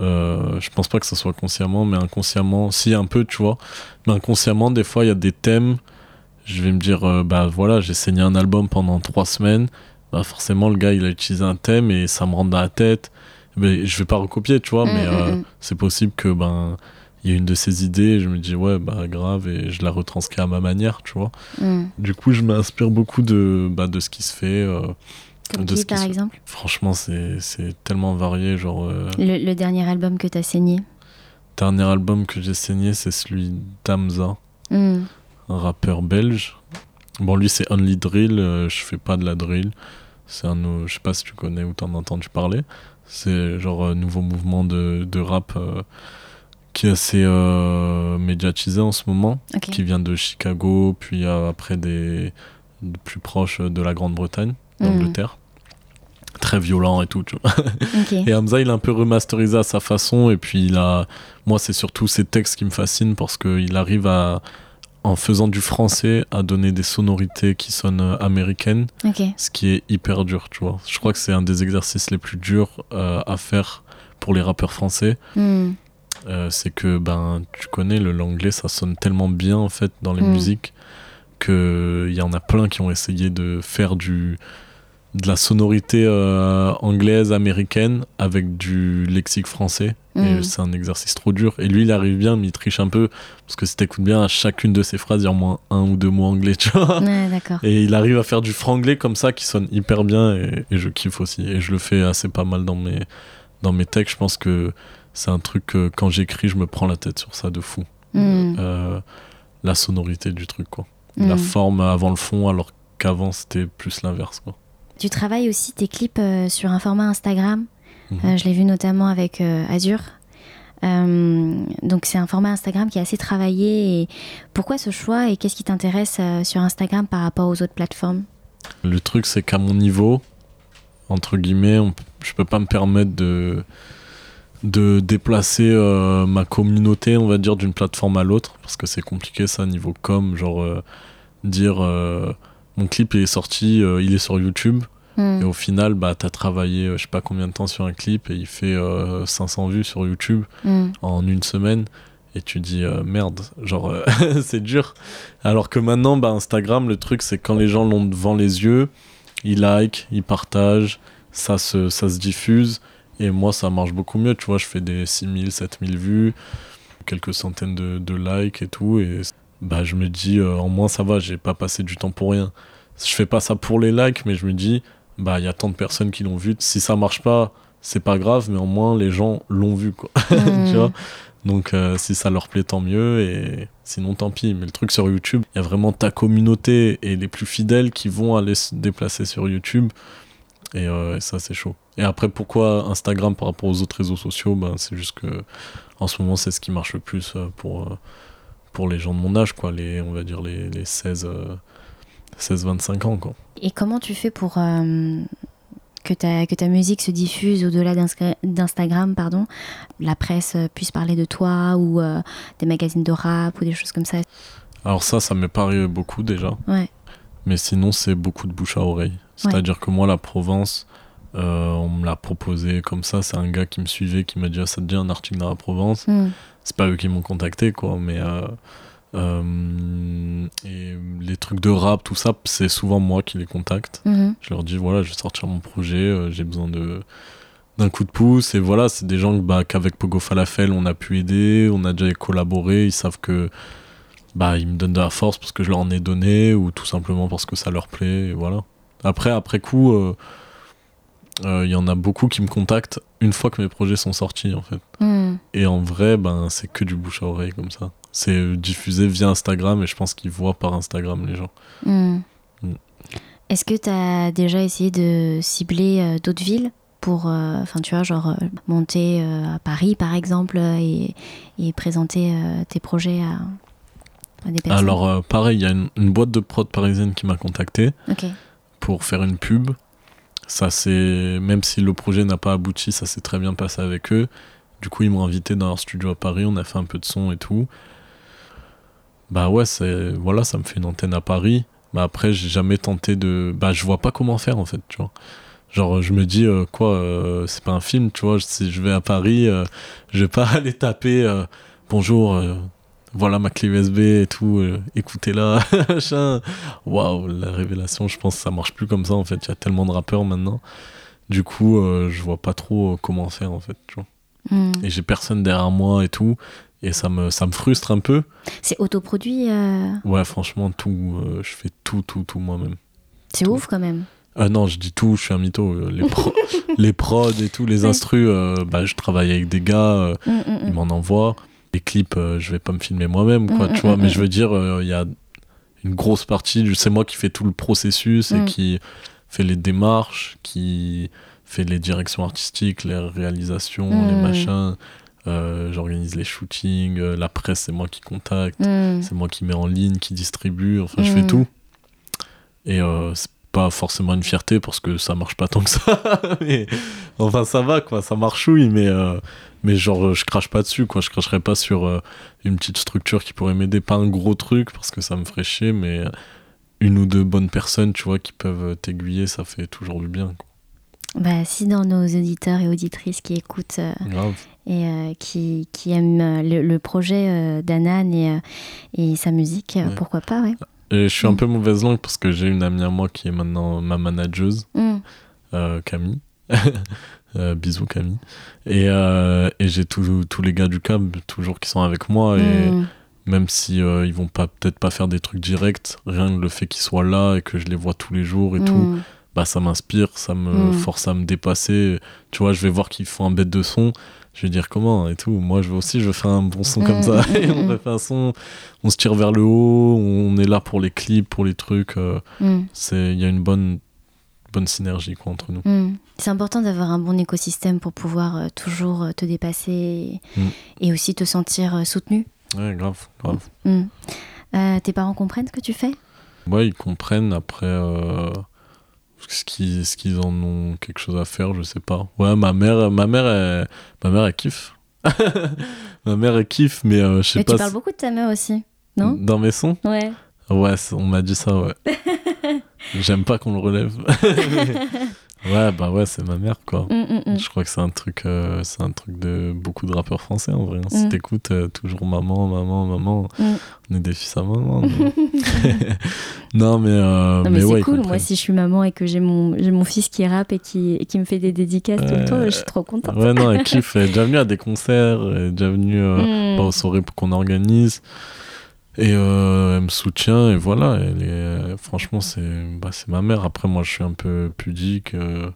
euh, je pense pas que ce soit consciemment, mais inconsciemment, si un peu, tu vois. Mais inconsciemment, des fois, il y a des thèmes je vais me dire, euh, bah voilà, j'ai saigné un album pendant trois semaines, bah forcément le gars il a utilisé un thème et ça me rentre dans la tête. Mais je vais pas recopier, tu vois, Mm, mais mm, euh, mm. c'est possible que ben il y ait une de ces idées je me dis ouais bah grave et je la retranscris à ma manière, tu vois. Hmm. Du coup je m'inspire beaucoup de bah, de ce qui se fait. euh, Comme de qui, ce qui par se- exemple? Franchement c'est c'est tellement varié, genre euh, le, le dernier album que t'as saigné? Dernier album que j'ai saigné c'est celui d'Amza. Hmm. un rappeur belge. Bon, lui, c'est Only Drill. euh, je fais pas de la drill. C'est un. Je sais pas si tu connais ou t'en as entendu parler. C'est genre un nouveau mouvement de, de rap euh, qui est assez euh, médiatisé en ce moment. Qui vient de Chicago, puis après des. de plus proche de la Grande-Bretagne, d'Angleterre. Très violent et tout, tu vois. [laughs] Et Hamza, il a un peu remasterisé à sa façon. Et puis, il a. Moi, c'est surtout ses textes qui me fascinent parce qu'il arrive à. En faisant du français, à donner des sonorités qui sonnent américaines, ce qui est hyper dur, tu vois. Je crois que c'est un des exercices les plus durs euh, à faire pour les rappeurs français. Hmm. Euh, c'est que, ben, tu connais, le l'anglais, ça sonne tellement bien, en fait, dans les Mm. musiques, qu'il y en a plein qui ont essayé de faire du de la sonorité euh, anglaise, américaine, avec du lexique français. Et Mm. c'est un exercice trop dur. Et lui, il arrive bien, mais il triche un peu. Parce que si t'écoutes bien, à chacune de ses phrases, il y a au moins un ou deux mots anglais, tu vois. Ouais. Et il arrive à faire du franglais comme ça qui sonne hyper bien. Et, et je kiffe aussi. Et je le fais assez pas mal dans mes, dans mes textes. Je pense que c'est un truc que quand j'écris, je me prends la tête sur ça de fou. Hmm. Euh, la sonorité du truc, quoi. La Hmm. forme avant le fond, alors qu'avant, c'était plus l'inverse, quoi. Tu travailles aussi tes clips euh, sur un format Instagram. Mhm. Euh, je l'ai vu notamment avec euh, Azure. donc c'est un format Instagram qui est assez travaillé. Et pourquoi ce choix et qu'est-ce qui t'intéresse sur Instagram par rapport aux autres plateformes? Le truc, c'est qu'à mon niveau, entre guillemets, je peux pas me permettre de de déplacer euh, ma communauté, on va dire, d'une plateforme à l'autre, parce que c'est compliqué ça niveau com, genre euh, dire euh, mon clip est sorti, il est sur YouTube, hmm. et au final, bah, t'as travaillé je sais pas combien de temps sur un clip, et il fait 500 vues sur YouTube hmm. en une semaine, et tu dis merde, genre [laughs] c'est dur. Alors que maintenant, bah, Instagram, le truc c'est quand les gens l'ont devant les yeux, ils like, ils partagent, ça se, ça se diffuse. Et moi, ça marche beaucoup mieux, tu vois. Je fais des 6000, 7000 vues, quelques centaines de, de, likes et tout. Et bah, je me dis, euh, en moins, ça va, j'ai pas passé du temps pour rien. Je fais pas ça pour les likes, mais je me dis, bah, il y a tant de personnes qui l'ont vu. Si ça marche pas, c'est pas grave, mais au moins, les gens l'ont vu, quoi. [laughs] Mmh. tu vois? Donc euh, si ça leur plaît, tant mieux, et sinon tant pis. Mais le truc sur YouTube, il y a vraiment ta communauté et les plus fidèles qui vont aller se déplacer sur YouTube. Et, euh, ça, c'est chaud. Et après, pourquoi Instagram par rapport aux autres réseaux sociaux? Ben, C'est juste que en ce moment, c'est ce qui marche le plus euh, pour, euh, pour les gens de mon âge, quoi. Les, on va dire les, les 16, 16-25 ans. Quoi. Et comment tu fais pour que ta, que ta musique se diffuse au-delà d'Instagram, pardon, la presse puisse parler de toi ou des magazines de rap ou des choses comme ça? Alors ça, ça m'est paru beaucoup déjà. Ouais. Mais sinon, c'est beaucoup de bouche à oreille. C'est-à-dire que moi, la Provence, euh, on me l'a proposé comme ça. C'est un gars qui me suivait qui m'a dit ah, Ça te dit un article dans la Provence? Hmm. C'est pas eux qui m'ont contacté, quoi. Mais. Euh, euh, et les trucs de rap, tout ça, c'est souvent moi qui les contacte. Hmm. Je leur dis voilà, je vais sortir mon projet, j'ai besoin de d'un coup de pouce. Et voilà, c'est des gens bah, qu'avec Pogo Falafel, on a pu aider, on a déjà collaboré. Ils savent que bah, ils me donnent de la force parce que je leur en ai donné ou tout simplement parce que ça leur plaît. Et voilà. Après, après coup, il euh, euh, y en a beaucoup qui me contactent une fois que mes projets sont sortis, en fait. Hmm. Et en vrai, ben, c'est que du bouche à oreille comme ça. C'est diffusé via Instagram et je pense qu'ils voient par Instagram les gens. Hmm. Hmm. Est-ce que tu as déjà essayé de cibler euh, d'autres villes pour, enfin tu vois, genre monter à Paris par exemple et, et présenter tes projets à, des personnes? Alors pareil, il y a une, une, boîte de prod parisienne qui m'a contacté. Ok pour faire une pub. Ça c'est même si le projet n'a pas abouti, ça s'est très bien passé avec eux. Du coup, ils m'ont invité dans leur studio à Paris, on a fait un peu de son et tout. Bah ouais, c'est voilà, ça me fait une antenne à Paris. Mais après, j'ai jamais tenté de bah je vois pas comment faire en fait, tu vois. Genre, je me dis, euh, quoi, euh, c'est pas un film, tu vois, si je vais à Paris, euh, je vais pas [laughs] aller taper bonjour, voilà ma clé USB et tout, euh, écoutez-la, [laughs] Waouh, la révélation, je pense que ça marche plus comme ça en fait, il y a tellement de rappeurs maintenant. Du coup, euh, je vois pas trop euh, comment faire en fait, tu vois. Hmm. Et j'ai personne derrière moi et tout, et ça me, ça me frustre un peu. C'est autoproduit Ouais, franchement, tout, je fais tout, tout, tout moi-même. C'est ouf quand même. Ah non, je dis tout, je suis un mytho. Les, [laughs] les prods et tout, les instrus, bah, je travaille avec des gars, mm, mm, mm. ils m'en envoient les clips, euh, je vais pas me filmer moi-même, quoi, mm, tu mm, vois. Mm, mais je veux dire, euh, il y a une grosse partie, c'est moi qui fais tout le processus et qui fait les démarches, qui fait les directions artistiques, les réalisations, les machins. Euh, j'organise les shootings, la presse c'est moi qui contacte, c'est moi qui mets en ligne, qui distribue, enfin je fais tout. Et c'est pas forcément une fierté parce que ça marche pas tant que ça, [laughs] mais enfin ça va quoi, ça marchouille, mais mais genre euh, je crache pas dessus quoi je cracherai pas sur euh, une petite structure qui pourrait m'aider pas un gros truc parce que ça me ferait chier mais une ou deux bonnes personnes tu vois qui peuvent t'aiguiller ça fait toujours du bien quoi. Bah, si dans nos auditeurs et auditrices qui écoutent euh, et qui, qui, aiment le, projet d'Anan et, et, sa musique, pourquoi pas, ouais. Et je suis un mm. peu mauvaise langue parce que j'ai une amie à moi qui est maintenant ma manageuse, mm. Camille. [laughs] Euh, bisous Camille. Et, euh, et j'ai tous les gars du cab toujours qui sont avec moi. Et mm. même si euh, ils vont pas peut-être pas faire des trucs directs, rien que le fait qu'ils soient là et que je les vois tous les jours et tout, bah ça m'inspire, ça me mm. force à me dépasser. Tu vois, je vais voir qu'ils font un bête de son. Je vais dire comment et tout. Moi, je veux aussi, je veux faire un bon son comme ça. [laughs] et on fait un son, on se tire vers le haut, on est là pour les clips, pour les trucs. c'est, il y a une bonne bonne synergie quoi, entre nous. Mm. C'est important d'avoir un bon écosystème pour pouvoir euh, toujours euh, te dépasser et, Mm. et aussi te sentir euh, soutenu. Ouais, grave, grave. Mm. Euh, tes parents comprennent ce que tu fais? Ouais, ils comprennent après euh, ce qu'ils en ont quelque chose à faire, je sais pas. Ouais, ma mère, ma mère, elle, ma mère, elle kiffe. [laughs] ma mère, elle kiffe, mais euh, je sais Mais pas. tu parles si- beaucoup de ta mère aussi, non? Dans mes sons? Ouais. Ouais, on m'a dit ça, ouais. [laughs] J'aime pas qu'on le relève. [laughs] ouais, bah ouais, c'est ma mère, quoi. Mm, mm, mm. Je crois que c'est un truc, euh, c'est un truc de beaucoup de rappeurs français en vrai. hein. Si t'écoutes euh, toujours maman, maman, maman, on est des fils à maman. [laughs] non mais, euh, Non, mais, c'est cool. Moi, si je suis maman et que j'ai mon, mon fils qui rappe et qui, et qui me fait des dédicaces tout le temps, je suis trop contente. Ouais non, elle kiffe. Elle est déjà venue à des concerts, elle est déjà venue bah, aux soirées qu'on organise. Et euh, elle me soutient et voilà. Elle est, euh, franchement, c'est, bah, c'est ma mère. Après, moi, je suis un peu pudique. euh,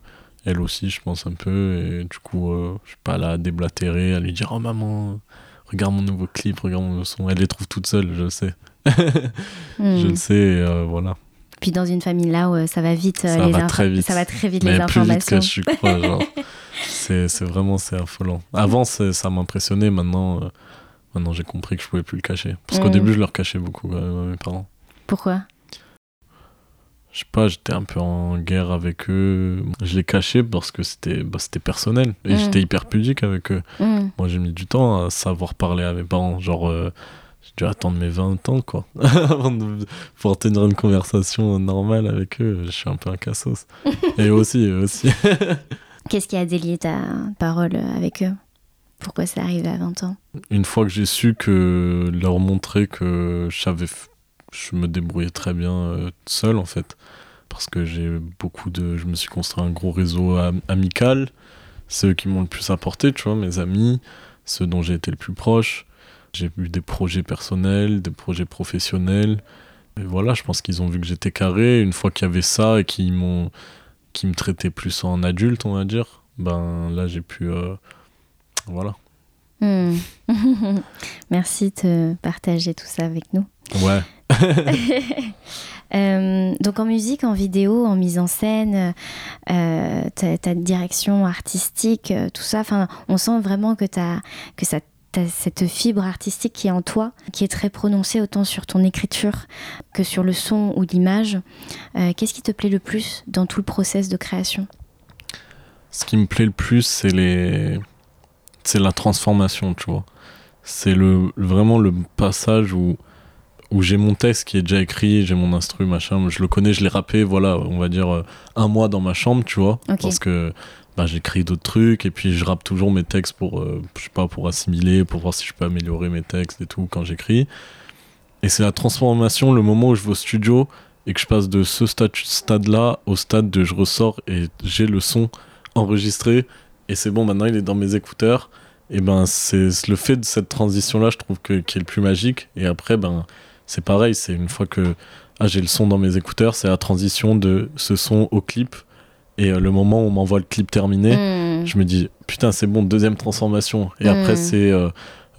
elle aussi, je pense un peu. Et du coup, euh, je suis pas là à déblatérer, à lui dire Oh maman, regarde mon nouveau clip, regarde mon nouveau son. Elle les trouve toute seule, je le sais. [laughs] Mm. Je le sais, et, voilà. Puis dans une famille là où ça va vite, Ça les va très vite. ça va très vite Mais les plus vite informations. que je crois, genre. [laughs] c'est, c'est vraiment, c'est affolant. Avant, ça m'impressionnait. Maintenant, maintenant j'ai compris que je pouvais plus le cacher. Parce qu'au début, je leur cachais beaucoup, quand même, à mes parents. Pourquoi? Je sais pas, j'étais un peu en guerre avec eux. Je les cachais parce que c'était, bah, c'était personnel. Et j'étais hyper pudique avec eux. Moi, j'ai mis du temps à savoir parler à mes parents. Genre, euh, j'ai dû attendre mes 20 ans, quoi. [laughs] Avant de pouvoir tenir une conversation normale avec eux. Je suis un peu un cassos. [laughs] Et eux aussi, eux aussi. [laughs] Qu'est-ce qui a délié ta parole euh, avec eux? Pourquoi c'est arrivé à 20 ans? Une fois que j'ai su leur montrer que f- je me débrouillais très bien euh, seul, en fait. Parce que j'ai beaucoup de. Je me suis construit un gros réseau am- amical. C'est eux qui m'ont le plus apporté, tu vois, mes amis, ceux dont j'ai été le plus proche. J'ai eu des projets personnels, des projets professionnels. Et voilà, je pense qu'ils ont vu que j'étais carré. Une fois qu'il y avait ça et qu'ils m'ont, qui me traitaient plus en adulte, on va dire, ben là j'ai pu, euh, voilà. Hmm. [laughs] Merci de partager tout ça avec nous. Ouais. [laughs] Euh, donc en musique, en vidéo, en mise en scène, euh, ta, ta direction artistique, euh, tout ça, on sent vraiment que, t'as- que ça t'as cette fibre artistique qui est en toi, qui est très prononcée autant sur ton écriture que sur le son ou l'image. Euh, Qu'est-ce qui te plaît le plus dans tout le process de création? Ce qui me plaît le plus, c'est les, c'est la transformation, tu vois. C'est le vraiment le passage où où j'ai mon texte qui est déjà écrit, j'ai mon instru, machin, je le connais, je l'ai rappé, voilà, on va dire euh, un mois dans ma chambre, tu vois, parce que bah, j'écris d'autres trucs et puis je rappe toujours mes textes pour, euh, je sais pas, pour assimiler, pour voir si je peux améliorer mes textes et tout quand j'écris. Et c'est la transformation, le moment où je vais au studio et que je passe de ce stade- stade-là au stade de je ressors et j'ai le son enregistré et c'est bon, maintenant il est dans mes écouteurs. Et ben, c'est le fait de cette transition-là, je trouve que qui est le plus magique. Et après, ben, c'est pareil, c'est une fois que ah, j'ai le son dans mes écouteurs, c'est la transition de ce son au clip. Et euh, le moment où on m'envoie le clip terminé, Hmm. je me dis putain, c'est bon, deuxième transformation. Et après, c'est euh,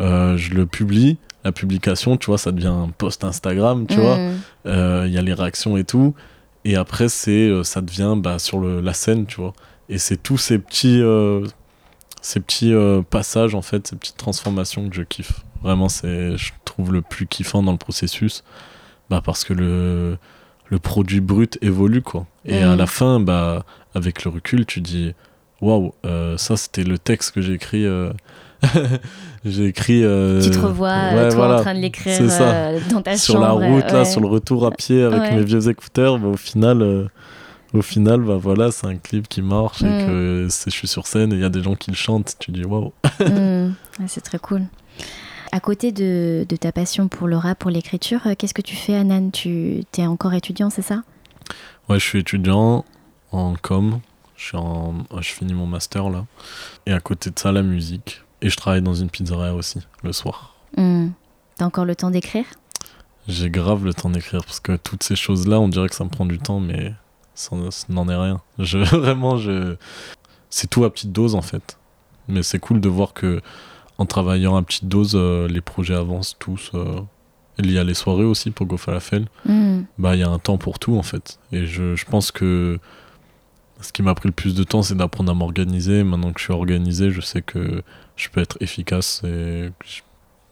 euh, je le publie, la publication, tu vois, ça devient un post Instagram, tu vois. Hmm. Euh, Il y a les réactions et tout. Et après, c'est ça devient bah, sur le, la scène, tu vois. Et c'est tous ces petits, euh, ces petits euh, passages, en fait, ces petites transformations que je kiffe. Vraiment, c'est, je trouve le plus kiffant dans le processus. Bah, parce que le, le produit brut évolue, quoi. Et à Mhm. la fin, bah, avec le recul, tu dis waouh, euh, ça c'était le texte que j'ai écrit. [laughs] j'ai écrit. euh, Tu te revois, ouais, toi, voilà. en train de l'écrire euh, dans ta sur la chambre. route, là, sur le retour à pied avec Ouais. mes vieux écouteurs, bah, au final, euh, au final, bah voilà, c'est un clip qui marche et Mm. que je suis sur scène et il y a des gens qui le chantent. Tu dis waouh. [laughs] Ouais, c'est très cool. À côté de, de ta passion pour le rap, pour l'écriture, euh, qu'est-ce que tu fais, Anan? Tu es encore étudiant, c'est ça? Ouais, je suis étudiant en com. Je, suis en... je finis mon master là. Et à côté de ça, la musique. Et je travaille dans une pizzeria aussi, le soir. Hmm. T'as encore le temps d'écrire? J'ai grave le temps d'écrire parce que toutes ces choses-là, on dirait que ça me prend du temps, mais ça n'en est rien. Je, [laughs] vraiment, je... c'est tout à petite dose en fait. Mais c'est cool de voir que en travaillant à petite dose, euh, les projets avancent tous. euh. Il y a les soirées aussi pour Go Falafel. Hmm. Bah, il y a un temps pour tout en fait. Et je, je pense que ce qui m'a pris le plus de temps, c'est d'apprendre à m'organiser. Maintenant que je suis organisé, je sais que je peux être efficace et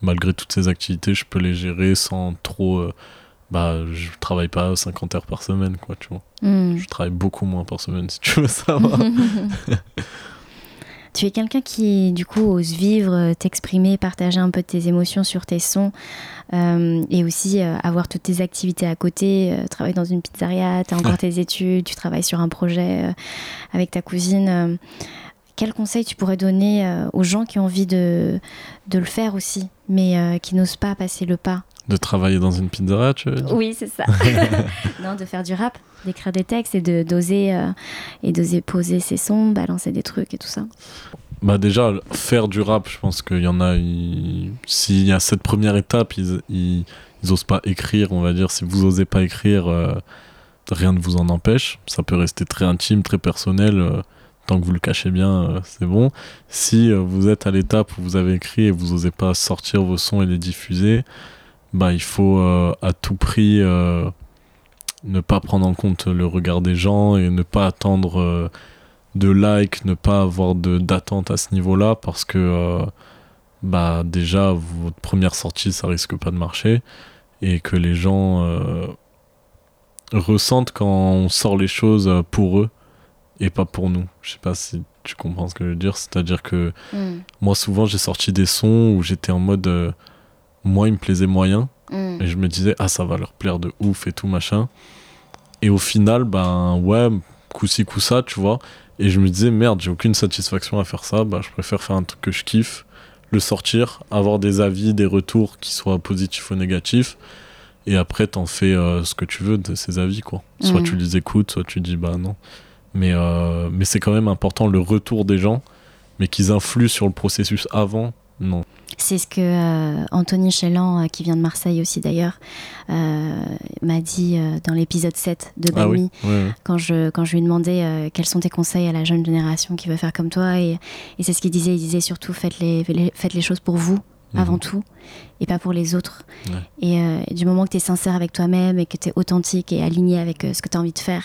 malgré toutes ces activités, je peux les gérer sans trop. Euh, bah, je travaille pas 50 heures par semaine, quoi, tu vois. Hmm. Je travaille beaucoup moins par semaine, [laughs] si tu veux savoir. [laughs] Tu es quelqu'un qui, du coup, ose vivre, euh, t'exprimer, partager un peu de tes émotions sur tes sons euh, et aussi euh, avoir toutes tes activités à côté. travailler dans une pizzeria, tu as encore tes études, tu travailles sur un projet avec ta cousine. quel conseil tu pourrais donner aux gens qui ont envie de, de le faire aussi, mais qui n'osent pas passer le pas? De travailler dans une pizzeria, tu veux dire? Oui, c'est ça. [laughs] non, de faire du rap, d'écrire des textes et de d'oser euh, et d'oser poser ses sons, balancer des trucs et tout ça. Bah déjà, faire du rap, je pense qu'il y en a. S'il y a cette première étape, ils, ils, osent pas écrire, on va dire. Si vous osez pas écrire, euh, rien ne vous en empêche. Ça peut rester très intime, très personnel. Euh, tant que vous le cachez bien, c'est bon. Si vous êtes à l'étape où vous avez écrit et vous osez pas sortir vos sons et les diffuser, bah, il faut euh, à tout prix euh, ne pas prendre en compte le regard des gens et ne pas attendre euh, de likes, ne pas avoir d'attente à ce niveau-là parce que bah, déjà, votre première sortie, ça risque pas de marcher et que les gens ressentent quand on sort les choses pour eux et pas pour nous. Je sais pas si tu comprends ce que je veux dire. C'est-à-dire que mm. moi, souvent, j'ai sorti des sons où j'étais en mode moi, il me plaisait moyen. Mm. Et je me disais, ah, ça va leur plaire de ouf et tout, machin. Et au final, ben ouais, coup-ci, coup-ça, tu vois. Et je me disais, merde, j'ai aucune satisfaction à faire ça. Bah, je préfère faire un truc que je kiffe, le sortir, avoir des avis, des retours qui soient positifs ou négatifs. Et après, t'en fais euh, ce que tu veux de ces avis, quoi. Soit mm. tu les écoutes, soit tu dis, bah non. Mais, euh, mais c'est quand même important le retour des gens, mais qu'ils influent sur le processus avant, non. C'est ce que euh, Anthony Chélan, euh, qui vient de Marseille aussi d'ailleurs, euh, m'a dit dans l'épisode 7 de ah Bami, Quand, je, quand je lui demandais quels sont tes conseils à la jeune génération qui veut faire comme toi. Et, c'est ce qu'il disait. Il disait surtout faites les, faites les choses pour vous mhm. avant tout et pas pour les autres. Et, du moment que tu es sincère avec toi-même et que tu es authentique et aligné avec ce que tu as envie de faire,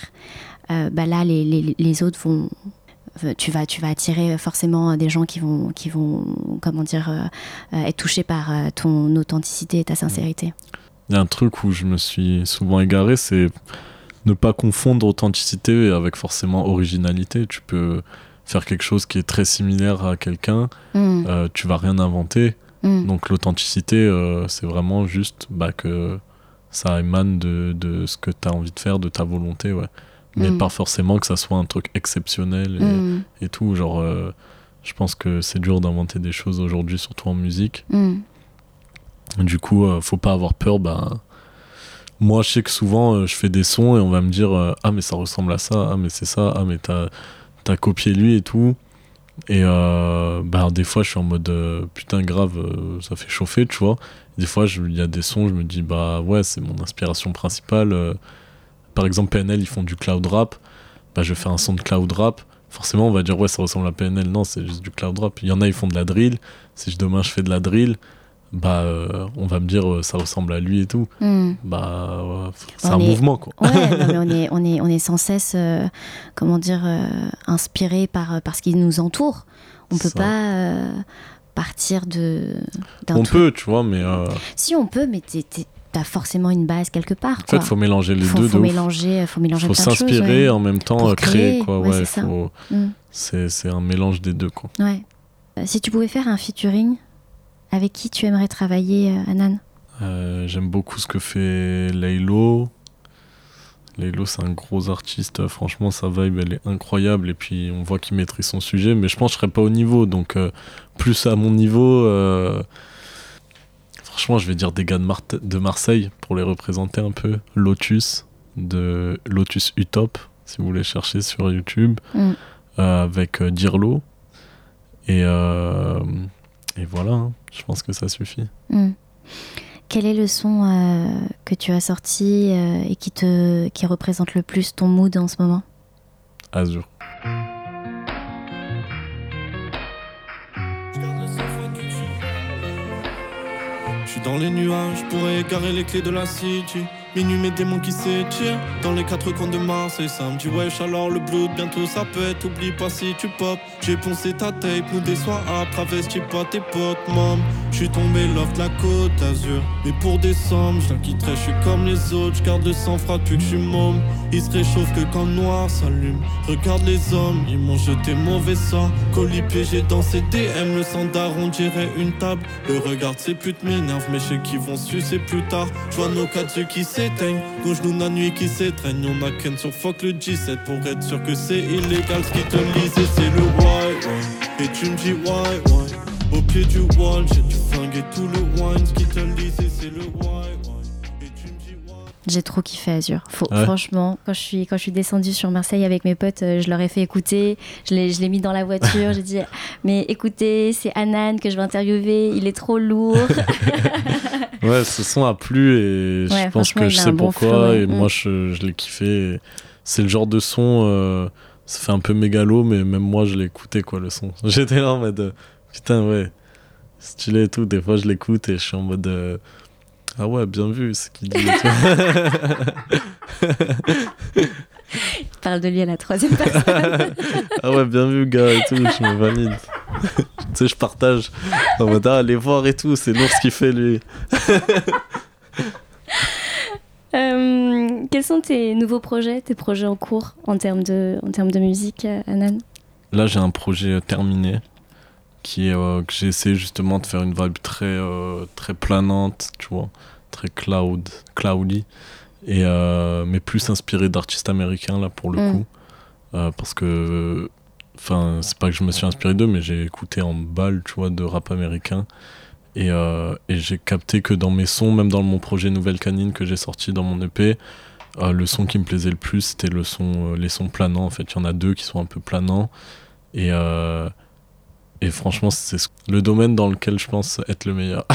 bah là, les, les, les autres vont, tu vas, tu vas attirer forcément des gens qui vont, qui vont comment dire, euh, euh, être touchés par ton authenticité et ta sincérité. Il y a un truc où je me suis souvent égaré, c'est ne pas confondre authenticité avec forcément originalité. Tu peux faire quelque chose qui est très similaire à quelqu'un, mm. tu vas rien inventer. Mm. Donc l'authenticité, c'est vraiment juste bah, que ça émane de, de ce que tu as envie de faire, de ta volonté. Ouais mais mm. pas forcément que ça soit un truc exceptionnel et, mm. et tout. Genre, euh, je pense que c'est dur d'inventer des choses aujourd'hui, surtout en musique. Mm. Du coup, euh, faut pas avoir peur. Bah, moi, je sais que souvent, euh, je fais des sons et on va me dire Ah, mais ça ressemble à ça, ah, mais c'est ça, ah, mais t'as as copié lui et tout. Et bah, des fois, je suis en mode putain, grave, ça fait chauffer, tu vois. Des fois, il y a des sons, je me dis Bah ouais, c'est mon inspiration principale par exemple PNL ils font du cloud rap, bah je fais un son de cloud rap, forcément on va dire ouais ça ressemble à PNL, non c'est juste du cloud rap. Il y en a ils font de la drill, si demain je fais de la drill, bah euh, on va me dire euh, ça ressemble à lui et tout. Hmm. Bah c'est un mouvement quoi. Ouais, mais on [laughs] est on est on est sans cesse euh, comment dire inspiré par par ce qui nous entoure. On peut pas partir de on peut tu vois mais si on peut mais t'es t'as forcément une base quelque part. En fait, faut mélanger les deux. Faut mélanger, faut mélanger. Faut s'inspirer en même temps créer, quoi. Ouais, c'est un mélange des deux, quoi. Ouais. Euh, si tu pouvais faire un featuring, avec qui tu aimerais travailler, euh, Anan? Euh, J'aime beaucoup ce que fait Laylo. Laylo, c'est un gros artiste. Franchement, sa vibe, elle est incroyable. Et puis, on voit qu'il maîtrise son sujet. Mais je pense que je serais pas au niveau. Donc, plus à mon niveau Franchement, je vais dire des gars de, Marseille pour les représenter un peu. Lotus, de Lotus Utop, si vous voulez chercher sur YouTube, mm. euh, avec euh, Dirlo. Et, euh, et voilà, hein. je pense que ça suffit. Mm. Quel est le son que tu as sorti et qui, te, qui représente le plus ton mood en ce moment? Azur. Dans les nuages, pourrais égarer les clés de la city. Minuit, mes démons qui s'étirent dans les quatre coins de Marseille. Ça me dit wesh, alors le blood, bientôt ça pète. Oublie pas si tu pop. J'ai poncé ta tape, nous des à travesti pas tes potes, mom. J'suis tombé loft la côte d'Azur. Mais pour sommes, j'la quitterai, j'suis comme les autres. J'garde le sang froid depuis que j'suis môme. Il se réchauffe que quand le noir s'allume. Regarde les hommes, ils m'ont jeté mauvais sang. Colis piégé dans ces DM, le sang on dirait une table. Le regard de ces putes m'énerve, mais sais qu'ils vont sucer plus tard. J'vois nos quatre yeux qui s'éteignent, nos genoux la nuit qui s'étreignent. On a qu'un sur fuck le G7 pour être sûr que c'est illégal. Ce qui te lisait, c'est le why, Et tu me dis why, why. Au pied du wall, j'ai du flingue et tout le wine. Ce qui te lisait, c'est le why. J'ai trop kiffé Azur. Franchement, quand je, suis, quand je suis descendue sur Marseille avec mes potes, euh, je leur ai fait écouter. Je l'ai mis dans la voiture. J'ai dit [laughs] Mais écoutez, c'est Anan que je vais interviewer. Il est trop lourd. [laughs] ouais, ce son a plu et je pense que je sais pourquoi. Et moi, mm. je, je l'ai kiffé. C'est le genre de son. Euh, ça fait un peu mégalo, mais même moi, je l'ai écouté, quoi, le son. [laughs] J'étais là en mode euh, Putain, ouais, stylé et tout. Des fois, je l'écoute et je suis en mode. Ah ouais, bien vu ce qu'il dit. Il [laughs] parle de lui à la troisième personne. [laughs] ah ouais, bien vu, gars, et tout, je me valide. tu sais, je partage. En mode, ah, allez voir et tout, c'est lourd ce qu'il fait, lui. Euh, quels sont tes nouveaux projets, tes projets en cours en termes de, en termes de musique, Anan? Là, j'ai un projet terminé qui euh, que j'ai essayé justement de faire une vibe très euh, très planante tu vois très cloud cloudy et euh, mais plus inspiré d'artistes américains là pour le mm. coup. Parce que enfin c'est pas que je me suis inspiré d'eux mais j'ai écouté en balle tu vois de rap américain et, et j'ai capté que dans mes sons même dans mon projet Nouvelle Canine que j'ai sorti dans mon EP le son qui me plaisait le plus c'était le son les sons planants en fait il y en a deux qui sont un peu planants et et franchement, c'est le domaine dans lequel je pense être le meilleur.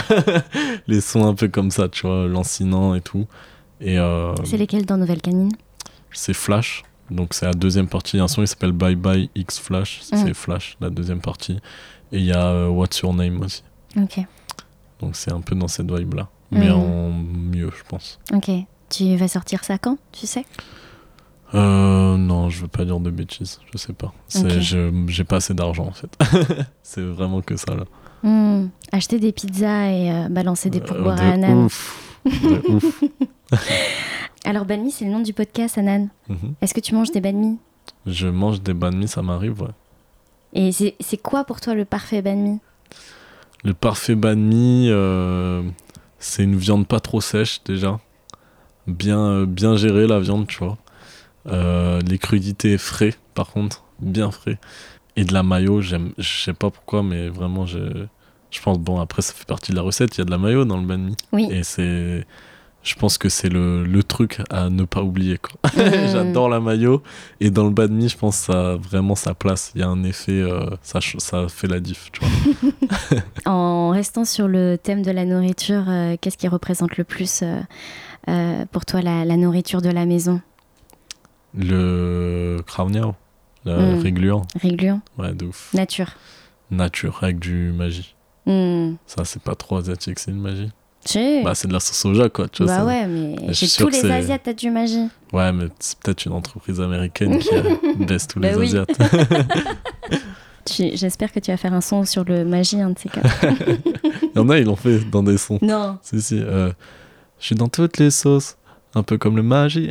[laughs] les sons un peu comme ça, tu vois, lancinant et tout. Et euh, c'est lesquels dans Nouvelle Canine? C'est Flash. Donc c'est la deuxième partie. Il y a un son qui s'appelle Bye Bye X Flash. Mm. C'est Flash, la deuxième partie. Et il y a euh, What's Your Name aussi. Ok. Donc c'est un peu dans cette vibe-là. Mais mm. en mieux, je pense. Ok. Tu vas sortir ça quand, tu sais? Euh, non, je veux pas dire de bêtises, je sais pas. J'ai pas assez d'argent en fait. [laughs] c'est vraiment que ça là. Hmm. Acheter des pizzas et euh, balancer des euh, pourboires à Anan. Ouf. [laughs] ouf. [laughs] Alors, banmi, c'est le nom du podcast, Anan. Mhm. Est-ce que tu manges des banmi Je mange des banmi, ça m'arrive, ouais. Et c'est quoi pour toi le parfait banmi Le parfait banmi, euh, c'est une viande pas trop sèche déjà. Bien, bien gérée la viande, tu vois. Euh, les crudités frais, par contre, bien frais. Et de la mayo, j'aime, je sais pas pourquoi, mais vraiment, je, je pense, bon, après, ça fait partie de la recette, il y a de la mayo dans le banh mi. Oui. Et c'est, je pense que c'est le, le, truc à ne pas oublier. [laughs] [laughs] J'adore la mayo, et dans le banh mi, je pense que ça a vraiment sa place. Il y a un effet, euh, ça, ça fait la diff, tu vois. [laughs] en restant sur le thème de la nourriture, euh, qu'est-ce qui représente le plus pour toi la, la nourriture de la maison? Le Krauniao, le mmh. régluant. Régluant. Ouais, de ouf. Nature. Nature, avec du magie. Hmm. Ça, c'est pas trop asiatique, c'est une magie. Bah, c'est de la sauce soja, quoi. Tu vois, bah ouais, mais chez tous les Asiates, t'as du magie. Ouais, mais c'est peut-être une entreprise américaine qui [laughs] baisse tous les bah Asiates. [laughs] [laughs] J'espère que tu vas faire un son sur le magie, un de ces quatre. Il y en a, ils l'ont fait dans des sons. Non. Si, si. Euh, je suis dans toutes les sauces un peu comme le magie.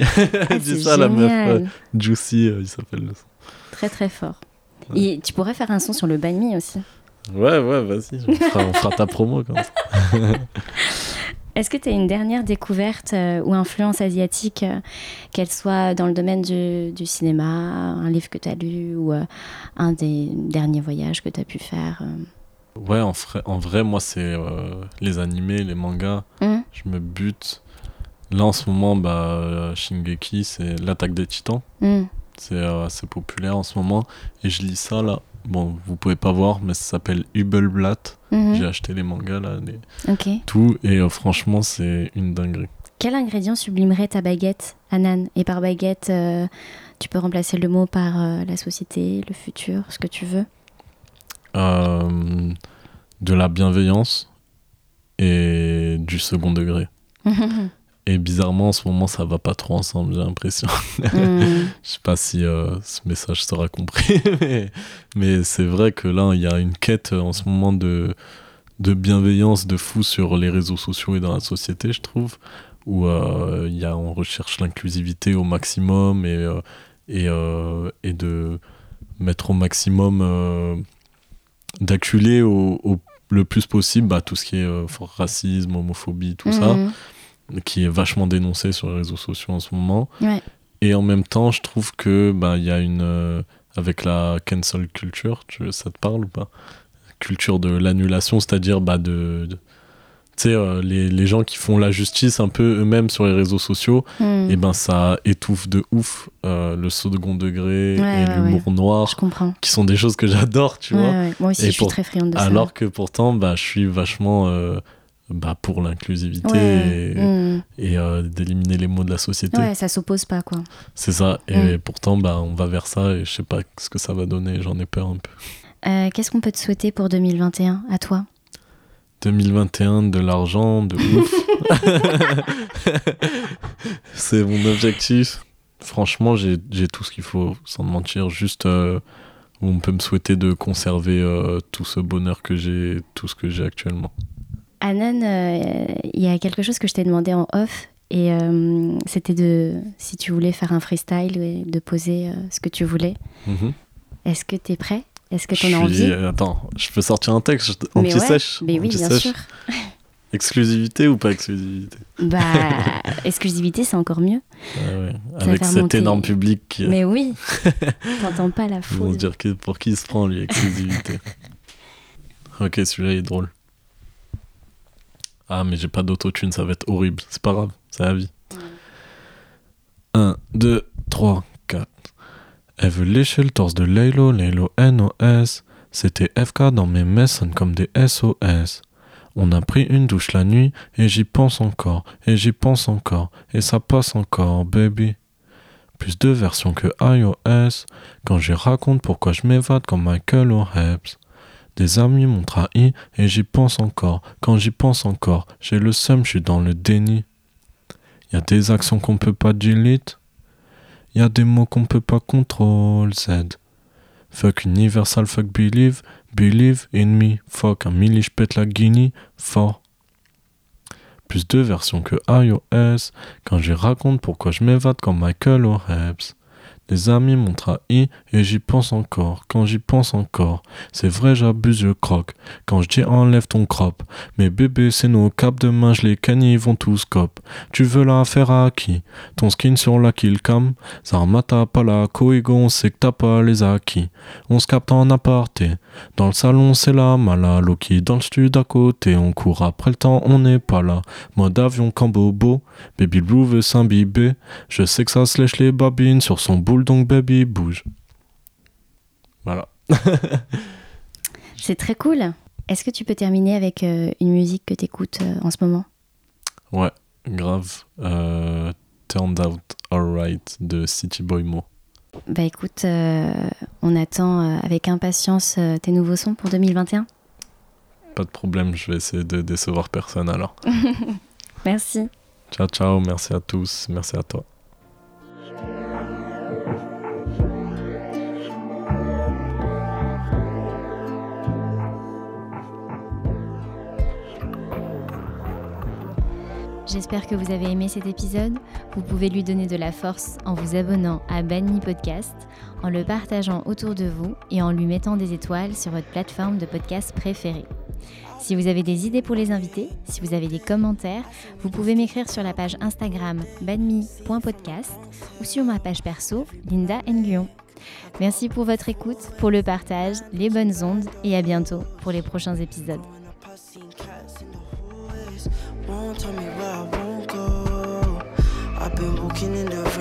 Ah, dit ça la meuf euh, Juicy, euh, il s'appelle le son. Très très fort. Et tu pourrais faire un son sur le banh aussi. Ouais, ouais, vas-y, on, fera ta promo ça. [laughs] Est-ce que tu as une dernière découverte euh, ou influence asiatique, qu'elle soit dans le domaine du, du, cinéma, un livre que tu as lu ou un des derniers voyages que tu as pu faire Ouais, en, en, vrai, moi, c'est les animés, les mangas. Hum. Je me bute Là, en ce moment, bah, Shingeki, c'est l'attaque des titans. Hmm. C'est euh, assez populaire en ce moment. Et je lis ça là. Bon, vous pouvez pas voir, mais ça s'appelle Hubelblatt. Mhm. J'ai acheté les mangas là, tout. Et euh, franchement, c'est une dinguerie. Quel ingrédient sublimerait ta baguette, Anan? Et par baguette, euh, tu peux remplacer le mot par la société, le futur, ce que tu veux? De la bienveillance et du second degré. [laughs] et bizarrement, en ce moment, ça va pas trop ensemble, j'ai l'impression. [laughs] Hmm. [laughs] Je sais pas si euh, ce message sera compris, [laughs] mais, mais c'est vrai que là, il y a une quête en ce moment de, de bienveillance de fou sur les réseaux sociaux et dans la société, je trouve, où euh, y a, on recherche l'inclusivité au maximum et, euh, et, euh, et de mettre au maximum, euh, d'acculer au, au- le plus possible bah, tout ce qui est euh, racisme, homophobie, tout ça Mhm. Qui est vachement dénoncé sur les réseaux sociaux en ce moment. Ouais. Et en même temps, je trouve que bah il y a une euh, avec la cancel culture, tu, ça te parle ou pas? Culture de l'annulation, c'est-à-dire bah de, de- tu sais euh, les, les gens qui font la justice un peu eux-mêmes sur les réseaux sociaux, Hmm. et ben ça étouffe de ouf euh, le second degré Ouais, et ouais, l'humour noir, Je comprends. qui sont des choses que j'adore, tu Ouais, vois. ouais. Moi aussi, Et je suis très friande de ça. Alors que pourtant, bah je suis vachement euh, bah, pour l'inclusivité Ouais. et, Hmm. et euh, d'éliminer les mots de la société. Ouais, ça s'oppose pas, quoi. C'est ça. Et Mm. pourtant, bah, on va vers ça et je sais pas ce que ça va donner. J'en ai peur un peu. Euh, Qu'est-ce qu'on peut te souhaiter pour 2021 à toi? 2021, de l'argent, de ouf. [laughs] C'est mon objectif. Franchement, j'ai tout ce qu'il faut, sans te mentir. Juste euh, on peut me souhaiter de conserver euh, tout ce bonheur que j'ai, tout ce que j'ai actuellement. Anan, euh, il y a quelque chose que je t'ai demandé en off. Et euh, c'était de si tu voulais faire un freestyle et de poser euh, ce que tu voulais. Mhm. Est-ce que tu es prêt? Est-ce que Je tu en as suis- envie? euh, Attends, je peux sortir un texte Mais ouais, anti-sèche Mais oui, bien sûr. [laughs] Exclusivité ou pas exclusivité? Bah, [laughs] exclusivité, c'est encore mieux. Ah ouais. Avec cet monter- énorme public qui Mais oui, [laughs] t'entends pas la Ils vont foule. se dire que pour qui il se prend, lui, exclusivité. ok, celui-là il est drôle. Ah, mais j'ai pas d'autotune, ça va être horrible. C'est pas grave, c'est la vie. 1, 2, 3, 4. Elle veut lécher le torse de Laylo, Laylo NOS. C'était FK dans mes messes, sonne comme des SOS. On a pris une douche la nuit, et j'y pense encore, et j'y pense encore, et ça passe encore, baby. Plus de versions que iOS, quand j'y raconte pourquoi je m'évade comme Michael O'Hebs. Des amis m'ont trahi et j'y pense encore. Quand j'y pense encore, j'ai le seum, je suis dans le déni. Y a des actions qu'on peut pas delete. Y a des mots qu'on peut pas contrôle Z. Fuck Universal, fuck Believe. Believe in me. Fuck un milli, j'pète la guinea. Fort. Plus de versions que iOS. Quand j'y raconte pourquoi je m'évade comme Michael O'Hebs. Des amis m'ont trahi et j'y pense encore. Quand j'y pense encore, c'est vrai j'abuse, je croque. Quand je dis enlève ton crop, mais bébé c'est nos caps demain je les ils vont tous cop. Tu veux la faire à qui? Ton skin sur la kill cam? Zarmata pas la coigo, on sait que t'as pas les acquis. On se capte en aparté. Dans le salon c'est la mala, Loki dans le stud à côté. On court après le temps, on n'est pas là. Mode avion cambobo, baby blue veut s'imbiber. Je sais que ça se les babines sur son donc baby bouge. Voilà. [laughs] C'est très cool. Est-ce que tu peux terminer avec euh, une musique que t'écoutes euh, en ce moment? Ouais, grave. Euh, Turned Out Alright de City Boy Mo. Bah écoute, on attend avec impatience tes nouveaux sons pour 2021. Pas de problème, je vais essayer de décevoir personne alors. [laughs] Merci. Ciao, ciao, merci à tous, merci à toi. J'espère que vous avez aimé cet épisode. Vous pouvez lui donner de la force en vous abonnant à Banmi Podcast, en le partageant autour de vous et en lui mettant des étoiles sur votre plateforme de podcast préférée. Si vous avez des idées pour les invités, si vous avez des commentaires, vous pouvez m'écrire sur la page Instagram banmi.podcast ou sur ma page perso Linda Nguyen. Merci pour votre écoute, pour le partage, les bonnes ondes et à bientôt pour les prochains épisodes. Won't tell me where I won't go. I've been walking in the